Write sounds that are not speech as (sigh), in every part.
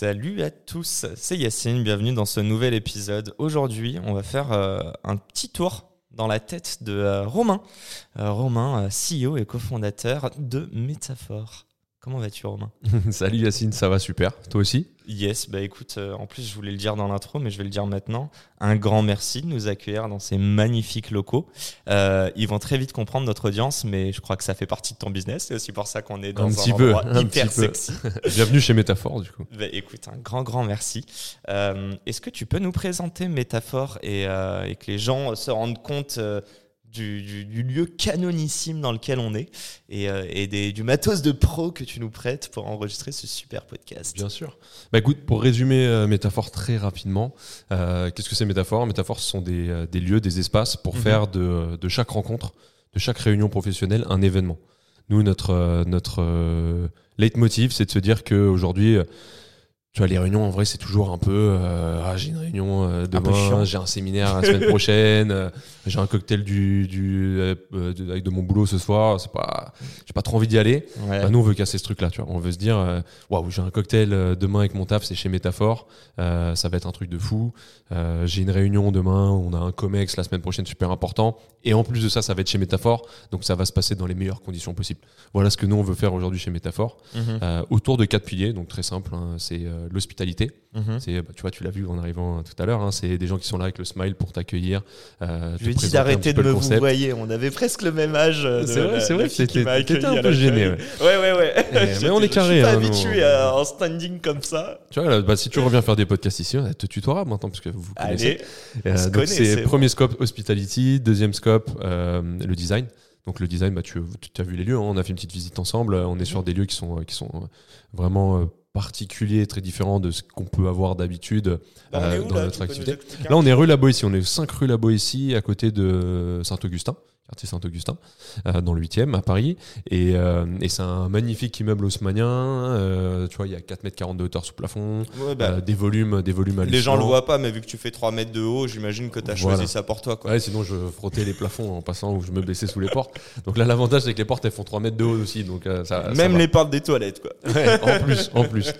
Salut à tous, c'est Yacine, bienvenue dans ce nouvel épisode. Aujourd'hui, on va faire euh, un petit tour dans la tête de euh, Romain. Euh, Romain, CEO et cofondateur de Métaphore. Comment vas-tu Romain? (laughs) Salut Yacine, ça va super. Toi aussi? Yes, bah écoute, euh, en plus je voulais le dire dans l'intro, mais je vais le dire maintenant. Un grand merci de nous accueillir dans ces magnifiques locaux. Euh, ils vont très vite comprendre notre audience, mais je crois que ça fait partie de ton business. C'est aussi pour ça qu'on est dans un, petit endroit peu, hyper sexy. (laughs) Bienvenue chez Métaphore du coup. Bah, écoute, un grand grand merci. Euh, Est-ce que tu peux nous présenter Métaphore et, et que les gens se rendent compte du, du, du, lieu canonissime dans lequel on est et, euh, et des, du matos de pro que tu nous prêtes pour enregistrer ce super podcast. Bien sûr. Bah écoute, pour résumer euh, Métaphore très rapidement, euh, qu'est-ce que c'est Métaphore? Métaphore, ce sont des, des, lieux, des espaces pour -hmm. faire de, de, chaque rencontre, de chaque réunion professionnelle, un événement. Nous, notre, notre leitmotiv, c'est de se dire qu'aujourd'hui, tu vois, les réunions, en vrai, c'est toujours un peu euh, ah, j'ai une réunion euh, demain, j'ai un séminaire la semaine prochaine, euh, j'ai un cocktail du, du, euh, de, avec de mon boulot ce soir, c'est pas, j'ai pas trop envie d'y aller. Ouais. Bah, nous, on veut casser ce truc-là, tu vois. On veut se dire waouh, j'ai un cocktail demain avec mon taf, c'est chez Métaphore, ça va être un truc de fou. j'ai une réunion demain, on a un COMEX la semaine prochaine super important. Et en plus de ça, ça va être chez Métaphore, donc ça va se passer dans les meilleures conditions possibles. Voilà ce que nous, on veut faire aujourd'hui chez Métaphore, mm -hmm. autour de quatre piliers, donc très simple, hein, c'est l'hospitalité. Mmh. C'est, bah, tu vois, tu l'as vu en arrivant tout à l'heure. Hein, c'est des gens qui sont là avec le smile pour t'accueillir. Euh, je lui ai dit d'arrêter de me vous voyez. On avait presque le même âge. C'est vrai, c'est vrai. T'étais un peu gêné. Ouais, ouais, ouais. ouais. Et, mais (laughs) on est carré. Je suis pas hein, habitué à, en standing comme ça. Tu vois, là, bah, si tu reviens faire des podcasts ici, on te tutoiera maintenant parce que vous connaissez. Allez, euh, donc c'est premier scope hospitality, deuxième scope euh, le design. Donc le design, bah, tu, tu as vu les lieux, hein, on a fait une petite visite ensemble. On est sur des lieux qui sont, qui sont vraiment particulier, très différent de ce qu'on peut avoir d'habitude bah, euh, dans là, notre activité. Là, on est rue La Boétie, on est 5 rue La Boétie, à côté de Saint-Augustin quartier Saint-Augustin, euh, dans le 8e à Paris. Et, euh, et c'est un magnifique immeuble haussmanien. Euh, tu vois, il y a 4 mètres 40 de hauteur sous plafond, ouais, bah, des volumes, des volumes Les gens le voient pas, mais vu que tu fais 3 mètres de haut, j'imagine que tu as voilà. choisi ça pour toi. Quoi. Ouais, sinon je frottais les plafonds en passant ou je me blessais sous les portes. Donc là, l'avantage, c'est que les portes, elles font 3 mètres de haut aussi. Donc, ça, Même ça les portes des toilettes, quoi. Ouais, en plus, en plus.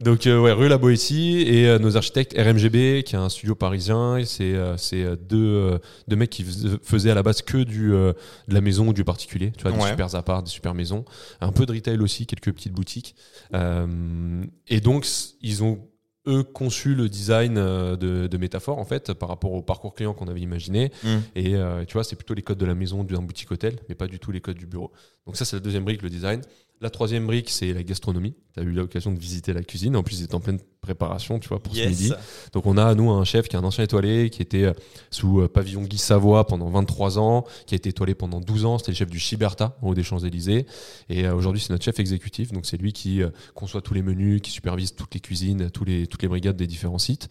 Donc, ouais, rue La Boétie et nos architectes RMGB, qui est un studio parisien. C'est deux, deux mecs qui faisaient à la base que du, de la maison ou du particulier, tu vois, ouais. des super apparts, des super maisons, un peu de retail aussi, quelques petites boutiques. Euh, et donc, ils ont eux conçu le design de, de métaphore en fait par rapport au parcours client qu'on avait imaginé mm. et euh, tu vois c'est plutôt les codes de la maison d'un boutique hôtel mais pas du tout les codes du bureau donc ça c'est la deuxième brique le design la troisième brique, c'est la gastronomie. Tu as eu l'occasion de visiter la cuisine. En plus, il est en pleine préparation, tu vois, pour yes. ce midi. Donc, on a, nous, un chef qui est un ancien étoilé, qui était sous pavillon Guy Savoie pendant 23 ans, qui a été étoilé pendant 12 ans. C'était le chef du Chiberta, au haut des Champs-Élysées. Et euh, aujourd'hui, c'est notre chef exécutif. Donc, c'est lui qui euh, conçoit tous les menus, qui supervise toutes les cuisines, tous les, toutes les brigades des différents sites.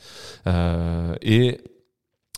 Euh, et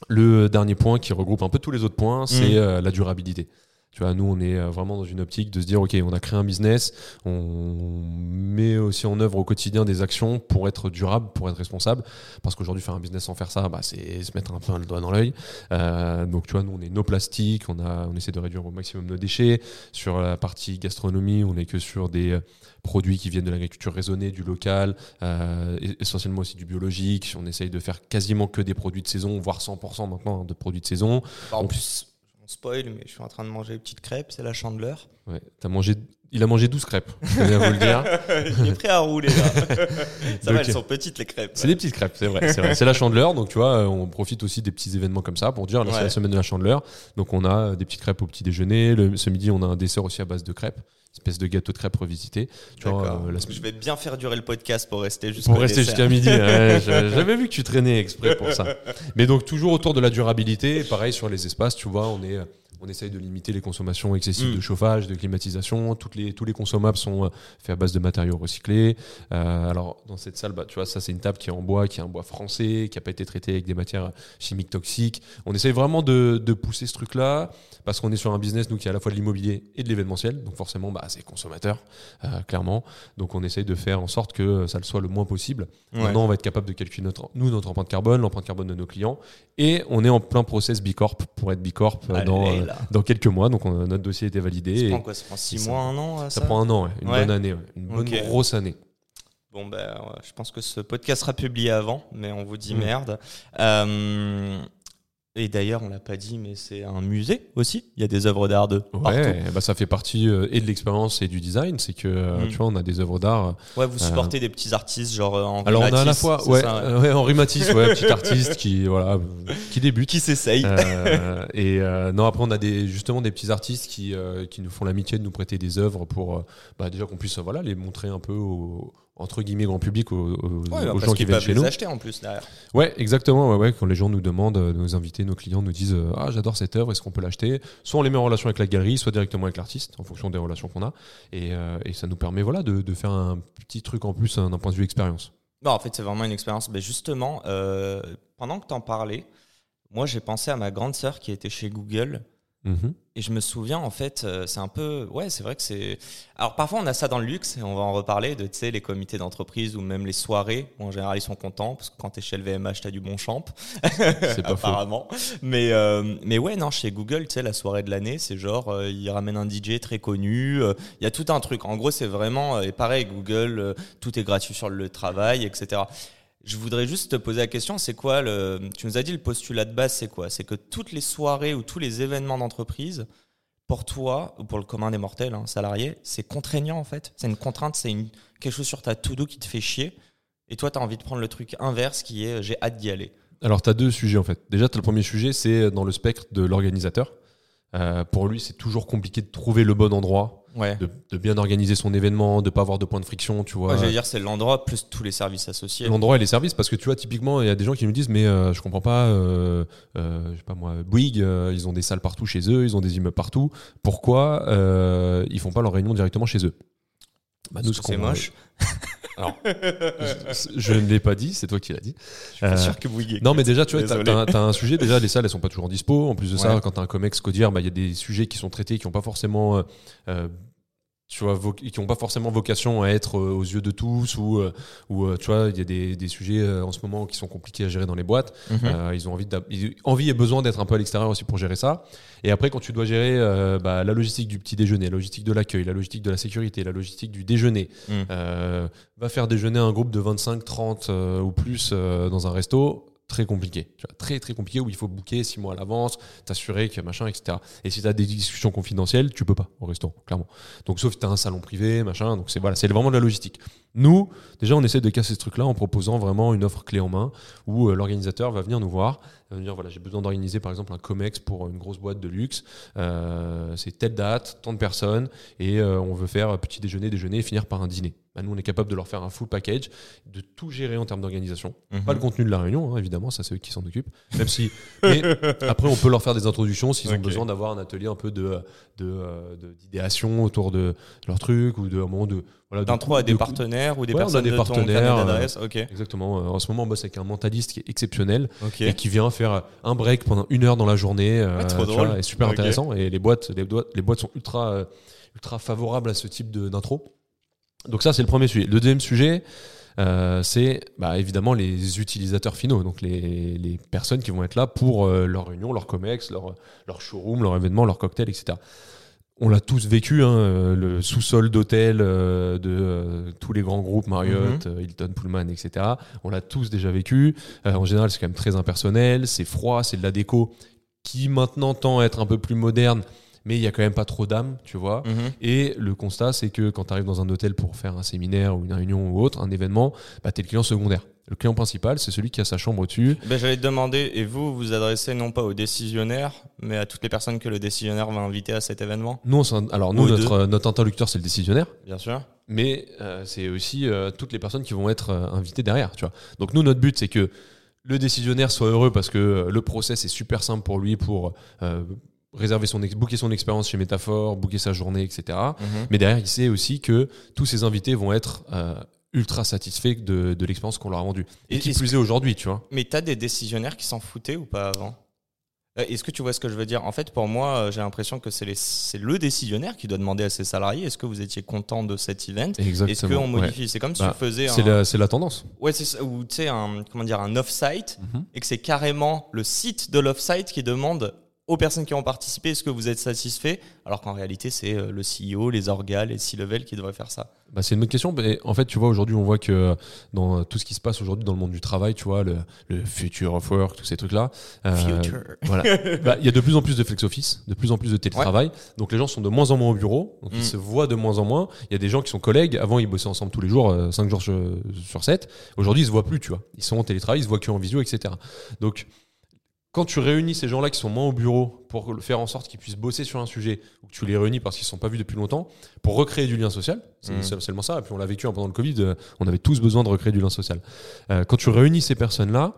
le dernier point qui regroupe un peu tous les autres points, c'est mmh. la durabilité. Tu vois, nous, on est vraiment dans une optique de se dire, OK, on a créé un business, on met aussi en œuvre au quotidien des actions pour être durable, pour être responsable. Parce qu'aujourd'hui, faire un business sans faire ça, bah, c'est se mettre un peu le doigt dans l'œil. Euh, donc, tu vois, nous, on est no plastique, on, a, on essaie de réduire au maximum nos déchets. Sur la partie gastronomie, on n'est que sur des produits qui viennent de l'agriculture raisonnée, du local, euh, essentiellement aussi du biologique. On essaye de faire quasiment que des produits de saison, voire 100% maintenant de produits de saison. En on, plus, on spoil, mais je suis en train de manger une petite crêpe, c'est la chandeleur. Ouais, as mangé, il a mangé 12 crêpes, je viens vous le dire. (laughs) il est prêt à rouler là. (laughs) ça donc, va, elles sont petites les crêpes. C'est des petites crêpes, c'est vrai. C'est la chandeleur, donc tu vois, on profite aussi des petits événements comme ça pour dire, là ouais. c'est la semaine de la chandeleur. Donc on a des petites crêpes au petit déjeuner. Le, ce midi, on a un dessert aussi à base de crêpes espèce de gâteau de crêpes revisité. Tu vois, euh, la... Je vais bien faire durer le podcast pour rester jusqu'à Pour rester jusqu'à midi. Ouais, (laughs) J'avais vu que tu traînais exprès pour ça. Mais donc toujours autour de la durabilité. Pareil sur les espaces, tu vois, on est On essaye de limiter les consommations excessives Mm. de chauffage, de climatisation. Toutes les, tous les consommables sont euh, faits à base de matériaux recyclés. Euh, alors, dans cette salle, bah, tu vois, ça, c'est une table qui est en bois, qui est un bois français, qui n'a pas été traité avec des matières chimiques toxiques. On essaye vraiment de, de pousser ce truc-là parce qu'on est sur un business, nous, qui est à la fois de l'immobilier et de l'événementiel. Donc, forcément, bah, c'est consommateur, euh, clairement. Donc, on essaye de faire en sorte que ça le soit le moins possible. Ouais. Maintenant, on va être capable de calculer notre, nous, notre empreinte carbone, l'empreinte carbone de nos clients. Et on est en plein process B Corp pour être B Corp Allez, dans. Dans quelques mois. Donc, on- notre dossier a été validé. Ça et prend quoi? Ça prend 6 ça- mois, un an ça, ça, prend un an, ouais, une Ouais. bonne année, ouais, une bonne grosse année. Bon, ben, je pense que ce podcast sera publié avant, mais on vous dit Mm. merde. Euh, et d'ailleurs, on l'a pas dit, mais c'est un musée aussi. Il y a des œuvres d'art de partout. Ouais, bah, ça fait partie euh, et de l'expérience et du design. C'est que, euh, Mm. tu vois, on a des œuvres d'art. euh, Ouais, vous supportez des petits artistes, genre euh, Henri Alors, on a à la fois, ouais, ça, euh, ouais, Henri Matisse, ouais, petit (laughs) artiste qui, voilà, euh, qui débute. qui s'essaye. Euh, et euh, non, après, on a des, justement des petits artistes qui, euh, qui nous font l'amitié de nous prêter des œuvres pour euh, bah, déjà qu'on puisse euh, voilà, les montrer un peu au, entre guillemets grand public aux, aux- Ouais, aux parce gens qui qu'ils viennent chez les nous. acheter en plus derrière. Ouais, exactement. Ouais, ouais, quand les gens nous demandent, euh, nos invités, nos clients nous disent euh, Ah, j'adore cette œuvre, est-ce qu'on peut l'acheter? Soit on les met en relation avec la galerie, soit directement avec l'artiste, en fonction des relations qu'on a. Et, euh, et ça nous permet voilà, de, de faire un petit truc en plus hein, d'un point de vue expérience. Non, en fait, c'est vraiment une expérience. Mais justement, euh, pendant que tu en parlais, moi, j'ai pensé à ma grande sœur qui était chez Google. Mhm. Et je me souviens, en fait, euh, c'est un peu. Ouais, c'est vrai que c'est. Alors, parfois, on a ça dans le luxe, et on va en reparler, de, tu sais, les comités d'entreprise ou même les soirées. En général, ils sont contents, parce que quand t'es chez le VMH, t'as du bon champ. C'est pas (laughs) faux. apparemment. Mais, euh, mais ouais, non, chez Google, tu sais, la soirée de l'année, c'est genre, euh, ils ramènent un DJ très connu. euh, Il y a tout un truc. En gros, c'est vraiment. Et pareil, Google, tout est gratuit sur le travail, etc. Je voudrais juste te poser la question, c'est quoi le... Tu nous as dit le postulat de base, c'est quoi? C'est que toutes les soirées ou tous les événements d'entreprise, pour toi, ou pour le commun des mortels, hein, salariés, c'est contraignant en fait? C'est une contrainte, c'est une... quelque chose sur ta to-do qui te fait chier. Et toi, tu as envie de prendre le truc inverse qui est euh, j'ai hâte d'y aller. Alors, tu as deux sujets en fait. Déjà, tu as le premier sujet, c'est dans le spectre de l'organisateur. Euh, pour lui, c'est toujours compliqué de trouver le bon endroit, Ouais. de, de bien organiser son événement, de pas avoir de point de friction, tu vois. Moi, j'allais dire, c'est l'endroit plus tous les services associés. L'endroit et les services, parce que tu vois, typiquement, il y a des gens qui nous disent, mais euh, je comprends pas, euh, euh, je sais pas moi, Bouygues, euh, ils ont des salles partout chez eux, ils ont des immeubles partout. Pourquoi euh, ils font pas leur réunion directement chez eux? Bah, ce c'est moche. (laughs) Alors, (laughs) je, je ne l'ai pas dit, c'est toi qui l'as dit. Je suis pas Euh, sûr que Bouygues Non, mais déjà, tu vois, t'as, un sujet. Déjà, les salles, elles sont pas toujours dispo. En plus de ça, quand t'as un comex codir, bah, il y a des sujets qui sont traités qui ont pas forcément, euh, euh, tu vois, vo- qui ont pas forcément vocation à être euh, aux yeux de tous ou, euh, ou euh, tu vois, il y a des, des sujets en ce moment qui sont compliqués à gérer dans les boîtes. Mhm. Euh, ils ont envie, d'ab- ils ont envie et besoin d'être un peu à l'extérieur aussi pour gérer ça. Et après, quand tu dois gérer euh, bah, la logistique du petit déjeuner, la logistique de l'accueil, la logistique de la sécurité, la logistique du déjeuner, euh, va faire déjeuner un groupe de 25, 30 euh, ou plus dans un resto, très compliqué. Très très compliqué où il faut booker six mois à l'avance, t'assurer que machin, etc. Et si tu as des discussions confidentielles, tu peux pas au restaurant, clairement. Donc sauf que tu as un salon privé, machin. Donc c'est voilà, c'est vraiment de la logistique. Nous, déjà, on essaie de casser ce truc-là en proposant vraiment une offre clé en main où euh, l'organisateur va venir nous voir, dire voilà, j'ai besoin d'organiser par exemple un comex pour une grosse boîte de luxe. Euh, c'est telle date, tant de personnes, et euh, on veut faire petit déjeuner, déjeuner, et finir par un dîner. Bah, nous, on est capable de leur faire un full package, de tout gérer en termes d'organisation. Mhm. Pas le contenu de la réunion, hein, évidemment, ça c'est eux qui s'en occupent. Même si, (laughs) mais après, on peut leur faire des introductions s'ils ont besoin d'avoir un atelier un peu de de, euh, de- d'idéation autour de leur truc ou de un moment de voilà cou- à des partenaires ou des Ouais, on a personnes des de ton partenaires, carnet euh, d'adresse. Ok. Exactement. Euh, En ce moment, on bosse avec un mentaliste qui est exceptionnel et qui vient faire un break pendant une heure dans la journée. euh, Ouais, trop vois, drôle. et super intéressant. Et les boîtes, les, boîtes- les boîtes sont ultra, ultra favorables à ce type d'intro. Donc ça, c'est le premier sujet. Le deuxième sujet, euh, c'est bah, évidemment les utilisateurs finaux, donc les, les personnes qui vont être là pour euh, leur réunion, leur comex, leur, leur showroom, leur événement, leur cocktail, etc. On l'a tous vécu, hein, euh, le sous-sol d'hôtel euh, de euh, tous les grands groupes, Marriott, euh, Hilton, Pullman, etc. On l'a tous déjà vécu. Euh, en général, c'est quand même très impersonnel, c'est froid, c'est de la déco qui maintenant tend à être un peu plus moderne, mais il y a quand même pas trop d'âme, tu vois. Mhm. Et le constat, c'est que quand tu arrives dans un hôtel pour faire un séminaire ou une réunion ou autre, un événement, bah, tu es le client secondaire. Le client principal, c'est celui qui a sa chambre au-dessus. Ben, J'allais te demander, et vous, vous adressez non pas aux décisionnaires, mais à toutes les personnes que le décisionnaire va inviter à cet événement alors nous, notre, euh, notre interlocuteur, c'est le décisionnaire, Bien sûr. mais euh, c'est aussi euh, toutes les personnes qui vont être euh, invitées derrière. Tu vois. Donc nous, notre but, c'est que le décisionnaire soit heureux parce que le process est super simple pour lui pour réserver son ex- booker son expérience chez Métaphore, booker sa journée, etc. Mhm. Mais derrière, il sait aussi que tous ses invités vont être euh, ultra satisfaits de, de l'expérience qu'on leur a vendue. Et Et qui plus est aujourd'hui, tu vois. Mais t'as des décisionnaires qui s'en foutaient ou pas avant? Euh, Est-ce que tu vois ce que je veux dire? En fait, pour moi, euh, j'ai l'impression que c'est les- c'est le décisionnaire qui doit demander à ses salariés est-ce que vous étiez content de cet event? Exactement. Est-ce qu'on ouais. modifie C'est comme si Bah, tu faisais C'est un, la, c'est la tendance. ouais, c'est ça, ou tu sais un comment dire un off-site Mhm. et que c'est carrément le site de l'off-site qui demande aux personnes qui ont participé est-ce que vous êtes satisfait? Alors qu'en réalité c'est euh, le CEO, les orgas, les C-level qui devraient faire ça. Bah, c'est une bonne question. Mais en fait, tu vois, aujourd'hui, on voit que dans tout ce qui se passe aujourd'hui dans le monde du travail, tu vois, le, le future of work, tous ces trucs-là. euh, Future. Voilà. (laughs) Bah, Il y a de plus en plus de flex office, de plus en plus de télétravail. Donc les gens sont de moins en moins au bureau, donc Mm. ils se voient de moins en moins. Il y a des gens qui sont collègues. Avant, ils bossaient ensemble tous les jours, 5 jours sur, sur 7. Aujourd'hui, ils se voient plus, tu vois. Ils sont en télétravail, ils se voient qu'en visio, etc. Donc quand tu réunis ces gens-là qui sont moins au bureau pour faire en sorte qu'ils puissent bosser sur un sujet, ou que tu les réunis parce qu'ils ne sont pas vus depuis longtemps, pour recréer du lien social, c'est Mm. c'est seulement ça, et puis on l'a vécu hein, pendant le Covid, euh, on avait tous besoin de recréer du lien social. Euh, quand tu réunis ces personnes-là,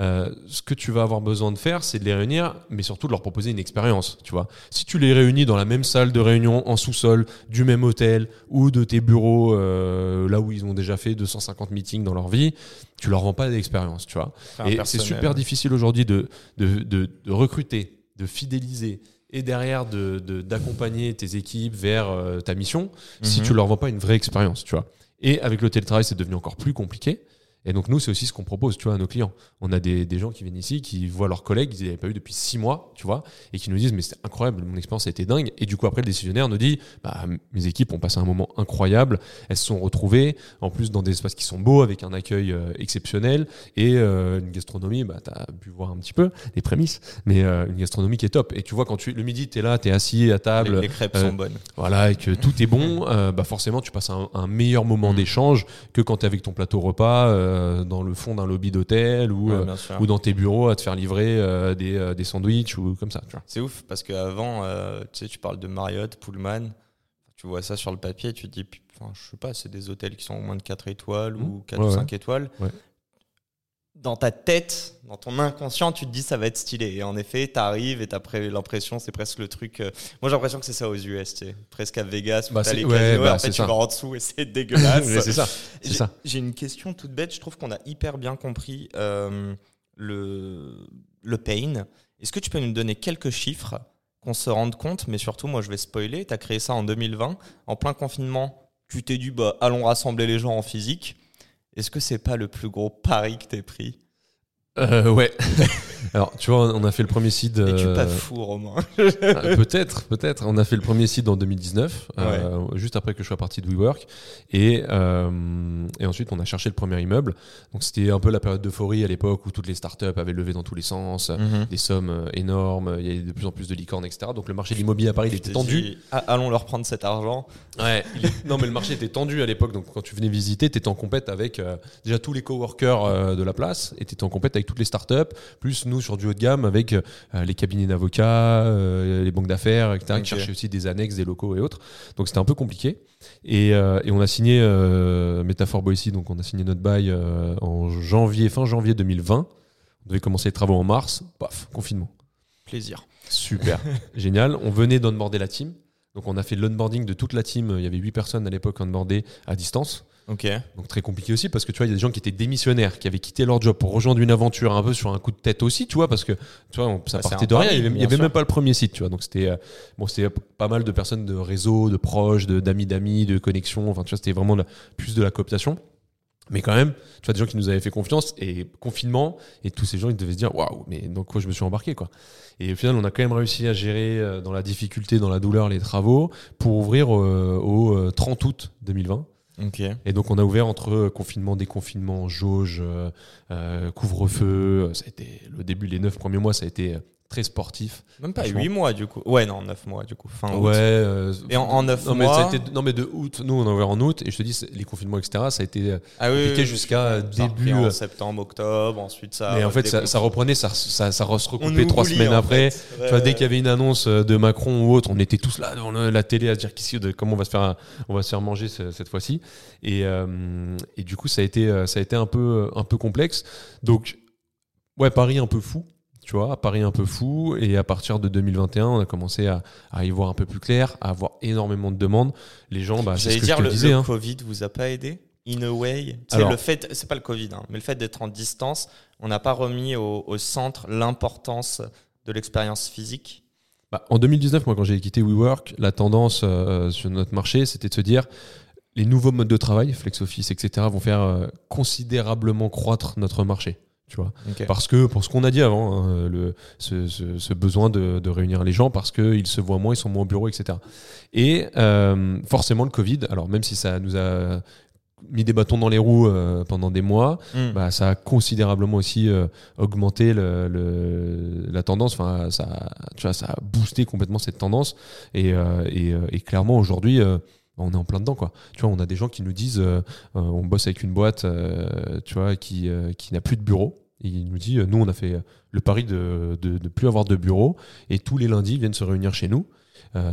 euh, ce que tu vas avoir besoin de faire, c'est de les réunir, mais surtout de leur proposer une expérience, tu vois. Si tu les réunis dans la même salle de réunion, en sous-sol, du même hôtel, ou de tes bureaux, euh, là où ils ont déjà fait 250 meetings dans leur vie, tu leur rends pas d'expérience, tu vois. Et c'est super difficile aujourd'hui de, de, de, de recruter, de fidéliser et derrière de- de- d'accompagner tes équipes vers euh, ta mission si Mhm. tu leur vends pas une vraie expérience, tu vois. Et avec le télétravail, c'est devenu encore plus compliqué. Et donc nous, c'est aussi ce qu'on propose, tu vois, à nos clients. On a des, des gens qui viennent ici, qui voient leurs collègues, ils n'avaient pas eu depuis six mois, tu vois, et qui nous disent, mais c'est incroyable, mon expérience a été dingue. Et du coup, après, le décisionnaire nous dit, bah, mes équipes ont passé un moment incroyable, elles se sont retrouvées, en plus dans des espaces qui sont beaux, avec un accueil euh, exceptionnel, et euh, une gastronomie, bah, tu as pu voir un petit peu les prémices, mais euh, une gastronomie qui est top. Et tu vois, quand tu, le midi, tu es là, tu es assis à table, Les, les crêpes sont bonnes. voilà, et que tout est bon, (laughs) bah forcément tu passes un, un meilleur moment Mm. d'échange que quand tu es avec ton plateau repas euh, dans le fond d'un lobby d'hôtel ou, Ouais, euh, ou dans tes bureaux à te faire livrer euh, des, des sandwichs ou comme ça. C'est ouf parce qu'avant, tu sais, tu parles de Marriott, Pullman, tu vois ça sur le papier, tu te dis, enfin, je sais pas, c'est des hôtels qui sont au moins de 4 étoiles ou Mmh. 4 Ouais, ou ouais. 5 étoiles. Dans ta tête, dans ton inconscient, tu te dis ça va être stylé. Et en effet, tu arrives et tu as l'impression, c'est presque le truc. euh, Moi, j'ai l'impression que c'est ça aux US, tu sais, presque à Vegas, où Bah, t'as c'est- les ouais, casinos, bah, c'est tu ça. vas en dessous et c'est (laughs) dégueulasse. C'est ça, ça. J'ai une question toute bête. Je trouve qu'on a hyper bien compris euh, le, le pain. Est-ce que tu peux nous donner quelques chiffres qu'on se rende compte? Mais surtout, moi, je vais spoiler. Tu as créé ça en 2020. En plein confinement, tu t'es dit, bah, allons rassembler les gens en physique. Est-ce que c'est pas le plus gros pari que t'aies pris? Euh, ouais. (laughs) Alors, tu vois, on a fait le premier seed. Es-tu euh, pas fou, Romain (laughs) Euh, peut-être, peut-être. On a fait le premier site en 2019, euh, juste après que je sois parti de WeWork. Et, euh, et ensuite, on a cherché le premier immeuble. Donc, c'était un peu la période d'euphorie à l'époque où toutes les startups avaient levé dans tous les sens, des sommes euh, énormes, il y avait de plus en plus de licornes, etc. Donc, le marché de l'immobilier à Paris il Tu était tendu. dit, Ah, allons leur prendre cet argent. Ouais, il est- non, mais le marché était tendu à l'époque. Donc, quand tu venais visiter, tu étais en compète avec euh, déjà tous les coworkers euh, de la place et tu étais en compète avec toutes les startups, plus nous sur du haut de gamme avec euh, les cabinets d'avocats, euh, les banques d'affaires, etc., Ok. qui cherchaient aussi des annexes, des locaux et autres. Donc, c'était un peu compliqué. Et, euh, et on a signé Métaphore Boissy, donc on a signé notre bail en janvier, fin janvier 2020. On devait commencer les travaux en mars. Paf, confinement. Plaisir. Super, (laughs) génial. On venait d'onboarder la team. Donc on a fait l'onboarding de toute la team. Il y avait 8 personnes à l'époque onboardées à distance. Ok. Donc très compliqué aussi parce que tu vois, il y a des gens qui étaient démissionnaires, qui avaient quitté leur job pour rejoindre une aventure un peu sur un coup de tête aussi, tu vois, parce que tu vois, on- ça Bah, partait de rien. Il y avait, y avait même pas le premier site, tu vois. Donc c'était euh, bon, c'était pas mal de personnes de réseau, de proches, de- d'amis d'amis, de connexions. Enfin, tu vois, c'était vraiment de la- plus de la cooptation. Mais quand même, tu vois, des gens qui nous avaient fait confiance et confinement, et tous ces gens, ils devaient se dire, waouh, mais dans quoi je me suis embarqué, quoi. Et au final, on a quand même réussi à gérer euh, dans la difficulté, dans la douleur, les travaux pour ouvrir euh, au euh, 30 août 2020. Et donc, on a ouvert entre confinement, déconfinement, jauge, euh, euh, couvre-feu. Ça a été le début, les neuf premiers mois, ça a été très sportif. Même pas Franchement. 8 mois, du coup. Ouais, non, 9 mois, du coup. Fin août. Ouais. euh, Et en- en neuf non, Mais mois- ça a été, non, mais de août, nous, on a ouvert en août. Et je te dis, les confinements, etc., ça a été. euh, Ah oui, oui, jusqu'à début, En euh, septembre, octobre, ensuite ça. mais en fait, ça, reprenait, ça, ça, ça se recoupait nous trois oublie, semaines en après. fait. Tu vois, Ouais. dès qu'il y avait une annonce de Macron ou autre, on était tous là devant la télé à se dire de comment on va se faire, on va se faire manger ce- cette fois-ci. Et, euh, et du coup, ça a été, ça a été un peu, un peu complexe. Donc, ouais, Paris un peu fou. Tu vois, à Paris un peu fou. Et à partir de 2021, on a commencé à, à y voir un peu plus clair, à avoir énormément de demandes. Les gens, bah, J'allais que dire, je te le, disais. le hein. Covid vous a pas aidé? In a way? C'est Alors- le fait, c'est pas le Covid, hein, mais le fait d'être en distance, on n'a pas remis au, au centre l'importance de l'expérience physique? Bah, en 2019, moi, quand j'ai quitté WeWork, la tendance euh, sur notre marché, c'était de se dire les nouveaux modes de travail, flex office, etc., vont faire euh, considérablement croître notre marché. Tu vois, parce que pour ce qu'on a dit avant, hein, le, ce, ce- ce besoin de, de réunir les gens, parce qu'ils se voient moins, ils sont moins au bureau, etc. Et euh, forcément, le Covid, alors même si ça nous a mis des bâtons dans les roues euh, pendant des mois, Mm. bah, ça a considérablement aussi euh, augmenté le, le- la tendance. Enfin, ça, tu vois, ça a boosté complètement cette tendance. Et, et, et clairement, aujourd'hui, on est en plein dedans. Quoi. Tu vois, on a des gens qui nous disent euh, euh, on bosse avec une boîte euh, tu vois, qui, euh, qui n'a plus de bureau. Et il nous dit nous, on a fait le pari de ne plus avoir de bureau. Et tous les lundis, ils viennent se réunir chez nous.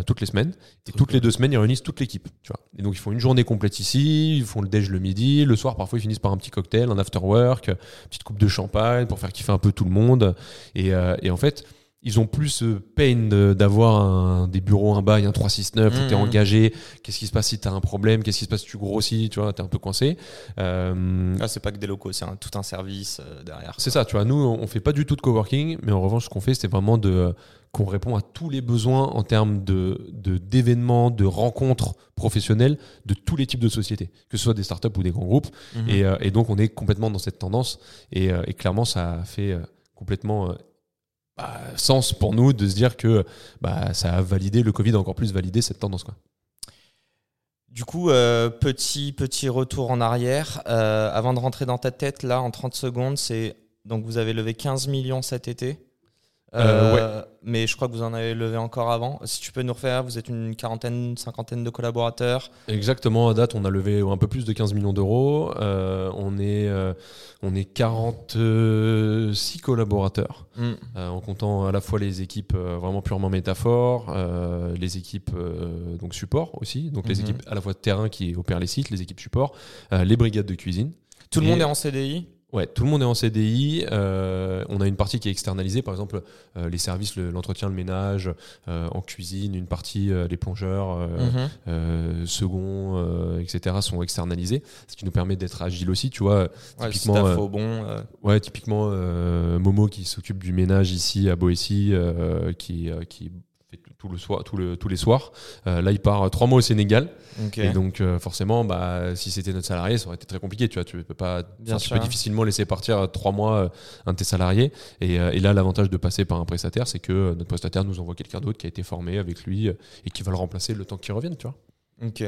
toutes les semaines et toutes les deux semaines ils réunissent toute l'équipe tu vois et donc ils font une journée complète ici ils font le déj le midi le soir parfois ils finissent par un petit cocktail un after work petite coupe de champagne pour faire kiffer un peu tout le monde. Et, et en fait, ils ont plus pain de- d'avoir des bureaux, un bail, un 369 où tu es Mhm. engagé. Qu'est-ce qui se passe si tu as un problème? Qu'est-ce qui se passe si tu grossis? Tu vois, tu es un peu coincé. Euh, Ah, c'est pas que des locaux, c'est tout un service euh, derrière. c'est ça, tu vois. Nous, on fait pas du tout de coworking, mais en revanche, ce qu'on fait, c'est vraiment de qu'on répond à tous les besoins en termes de d'événements, de, rencontres professionnelles de tous les types de sociétés, que ce soit des startups ou des grands groupes. Mhm. Et, euh, et donc, on est complètement dans cette tendance. Et, euh, et clairement, ça a fait euh, complètement euh, bah, sens pour nous de se dire que bah, ça a validé, le Covid a encore plus validé cette tendance. Quoi. Du coup, euh, petit, petit retour en arrière. Euh, avant de rentrer dans ta tête, là, en 30 secondes, c'est. Donc, vous avez levé 15 millions cet été. Euh, Mais je crois que vous en avez levé encore avant. Si tu peux nous refaire, vous êtes une quarantaine, cinquantaine de collaborateurs. Exactement, à date, on a levé un peu plus de 15 millions d'euros. Euh, on, est, euh, on est 46 collaborateurs. Mm. Euh, en comptant à la fois les équipes euh, vraiment purement métaphores, euh, les équipes euh, donc support aussi, donc les Mhm. équipes à la fois de terrain qui opèrent les sites, les équipes support, euh, les brigades de cuisine. Tout le monde est en CDI Ouais, tout le monde est en CDI. euh, on a une partie qui est externalisée, par exemple euh, les services, le- l'entretien, le, ménage, euh, en cuisine, une partie les plongeurs, Mhm. second, euh, etc. sont externalisés, ce qui nous permet d'être agile aussi. Tu vois, Ouais, typiquement, staff au bon. Ouais, typiquement Momo qui s'occupe du ménage ici à Boétie, qui, qui tout- tout le soir, tout le, tous les soirs. Euh, là, il part trois mois au Sénégal, et donc euh, forcément, bah, si c'était notre salarié, ça aurait été très compliqué. Tu vois, tu peux pas, Bien tu peux difficilement laisser partir euh, trois mois un de tes salariés. Et, et là, l'avantage de passer par un prestataire, c'est que notre prestataire nous envoie quelqu'un d'autre qui a été formé avec lui et qui va le remplacer le temps qu'il revienne. Tu vois. Ok.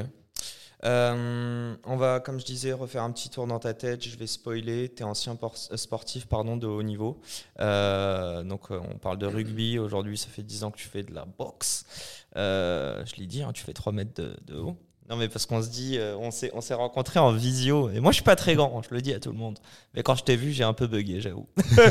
Euh, on va, comme je disais, refaire un petit tour dans ta tête. Je vais spoiler. Tu es ancien por- sportif pardon, de haut niveau. Euh, donc, euh, on parle de rugby. Aujourd'hui, ça fait 10 ans que tu fais de la boxe. Euh, je l'ai dit, hein, tu fais 3 mètres de haut. Non, mais parce qu'on se dit, euh, on s'est on s'est rencontrés en visio. Et moi, je suis pas très grand, je le dis à tout le monde. Mais quand je t'ai vu, j'ai un peu bugué, j'avoue. (laughs)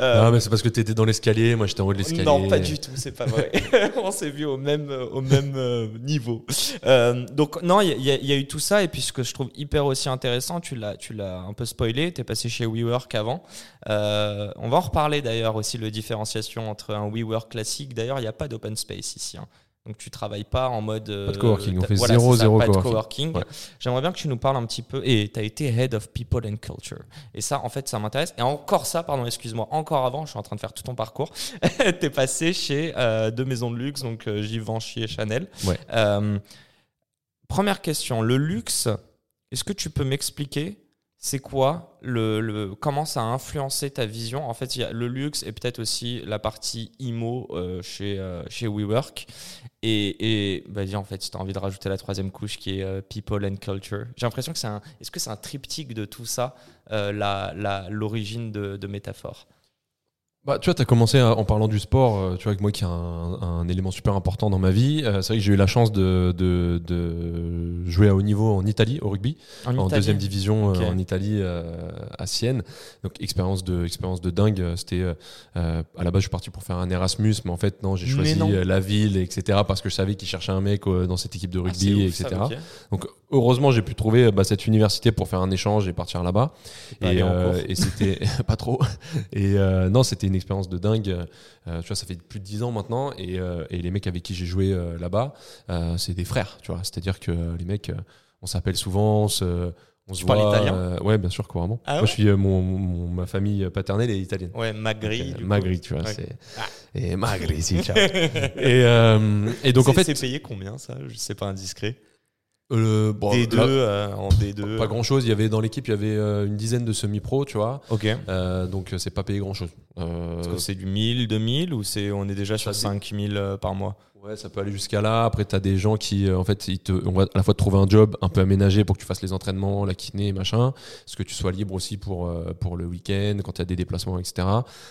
Euh, Ah, mais c'est parce que tu étais dans l'escalier, moi j'étais en haut de l'escalier. non, pas du tout, c'est pas vrai. (laughs) on s'est vu au même, euh, au même euh, niveau. Euh, donc, non, il y, a- y y eu tout ça. Et puis, ce que je trouve hyper aussi intéressant, tu l'as, tu l'as un peu spoilé, tu es passé chez WeWork avant. Euh, on va en reparler d'ailleurs aussi, le différenciation entre un WeWork classique. D'ailleurs, il n'y a pas d'open space ici. hein. Donc, tu travailles pas en mode. euh, Pas de coworking, on fait voilà, zéro, c'est ça, zéro pas de coworking. coworking. Ouais. J'aimerais bien que tu nous parles un petit peu. Et tu as été Head of People and Culture. Et ça, en fait, ça m'intéresse. Et encore ça, pardon, excuse-moi, encore avant, je suis en train de faire tout ton parcours. (laughs) tu es passé chez euh, deux maisons de luxe, donc euh, Givenchy et Chanel. Ouais. Euh, première question, le luxe, est-ce que tu peux m'expliquer c'est quoi le, le- comment ça a influencé ta vision? En fait, il y a le luxe et peut-être aussi la partie IMO euh, chez, euh, chez WeWork. Et, et vas-y, en fait, si tu as envie de rajouter la troisième couche qui est euh, People and Culture. J'ai l'impression que c'est un. Est-ce que c'est un triptyque de tout ça, euh, l'origine de, de métaphore? Bah, tu vois, tu as commencé à- en parlant du sport, euh, tu vois, avec moi qui est un, un élément super important dans ma vie. Euh, c'est vrai que j'ai eu la chance de, de, de jouer à haut niveau en Italie, au rugby, en, deuxième division euh, en Italie, à Sienne. Donc, expérience de, expérience de dingue. C'était, à la base, je suis parti pour faire un Erasmus, mais en fait, non, j'ai choisi non. la ville, etc., parce que je savais qu'ils cherchaient un mec dans cette équipe de Ah, rugby, ouf, etc. ça. Donc heureusement, j'ai pu trouver bah, cette université pour faire un échange et partir là-bas. Pas Et, euh, et c'était (laughs) pas trop. Et non, c'était une expérience de dingue. Euh, tu vois, ça fait plus de 10 ans maintenant. Et, euh, et les mecs avec qui j'ai joué euh, là-bas, euh, c'est des frères. Tu vois, c'est-à-dire que les mecs, euh, on s'appelle souvent, on se, on se Tu parles voit. italien ouais, bien sûr, couramment. Ah Moi, ouais je suis mon, mon- ma famille paternelle est italienne. Ouais, Magri. Donc, euh, coup. Magri, tu vois. Ouais. c'est- Ah. Et Magri, si, (laughs) ciao. et, et donc, en fait. c'est payé combien ça? Je sais pas indiscret. Euh, bon, D2 là, euh, en D2. pas grand chose. Il y avait dans l'équipe, il y avait euh, une dizaine de semi-pro, tu vois. Ok. Euh, donc c'est pas payé grand chose. Est-ce que c'est du 1000, 2000 ou c'est on est déjà sur Ça dé- 5000 euh, par mois? Ouais, ça peut aller jusqu'à là. Après, tu as des gens qui, en fait, ils te, on va à la fois te trouver un job un peu aménagé pour que tu fasses les entraînements, la kiné, machin. Est-ce que tu sois libre aussi pour, pour le week-end, quand il y a des déplacements, etc.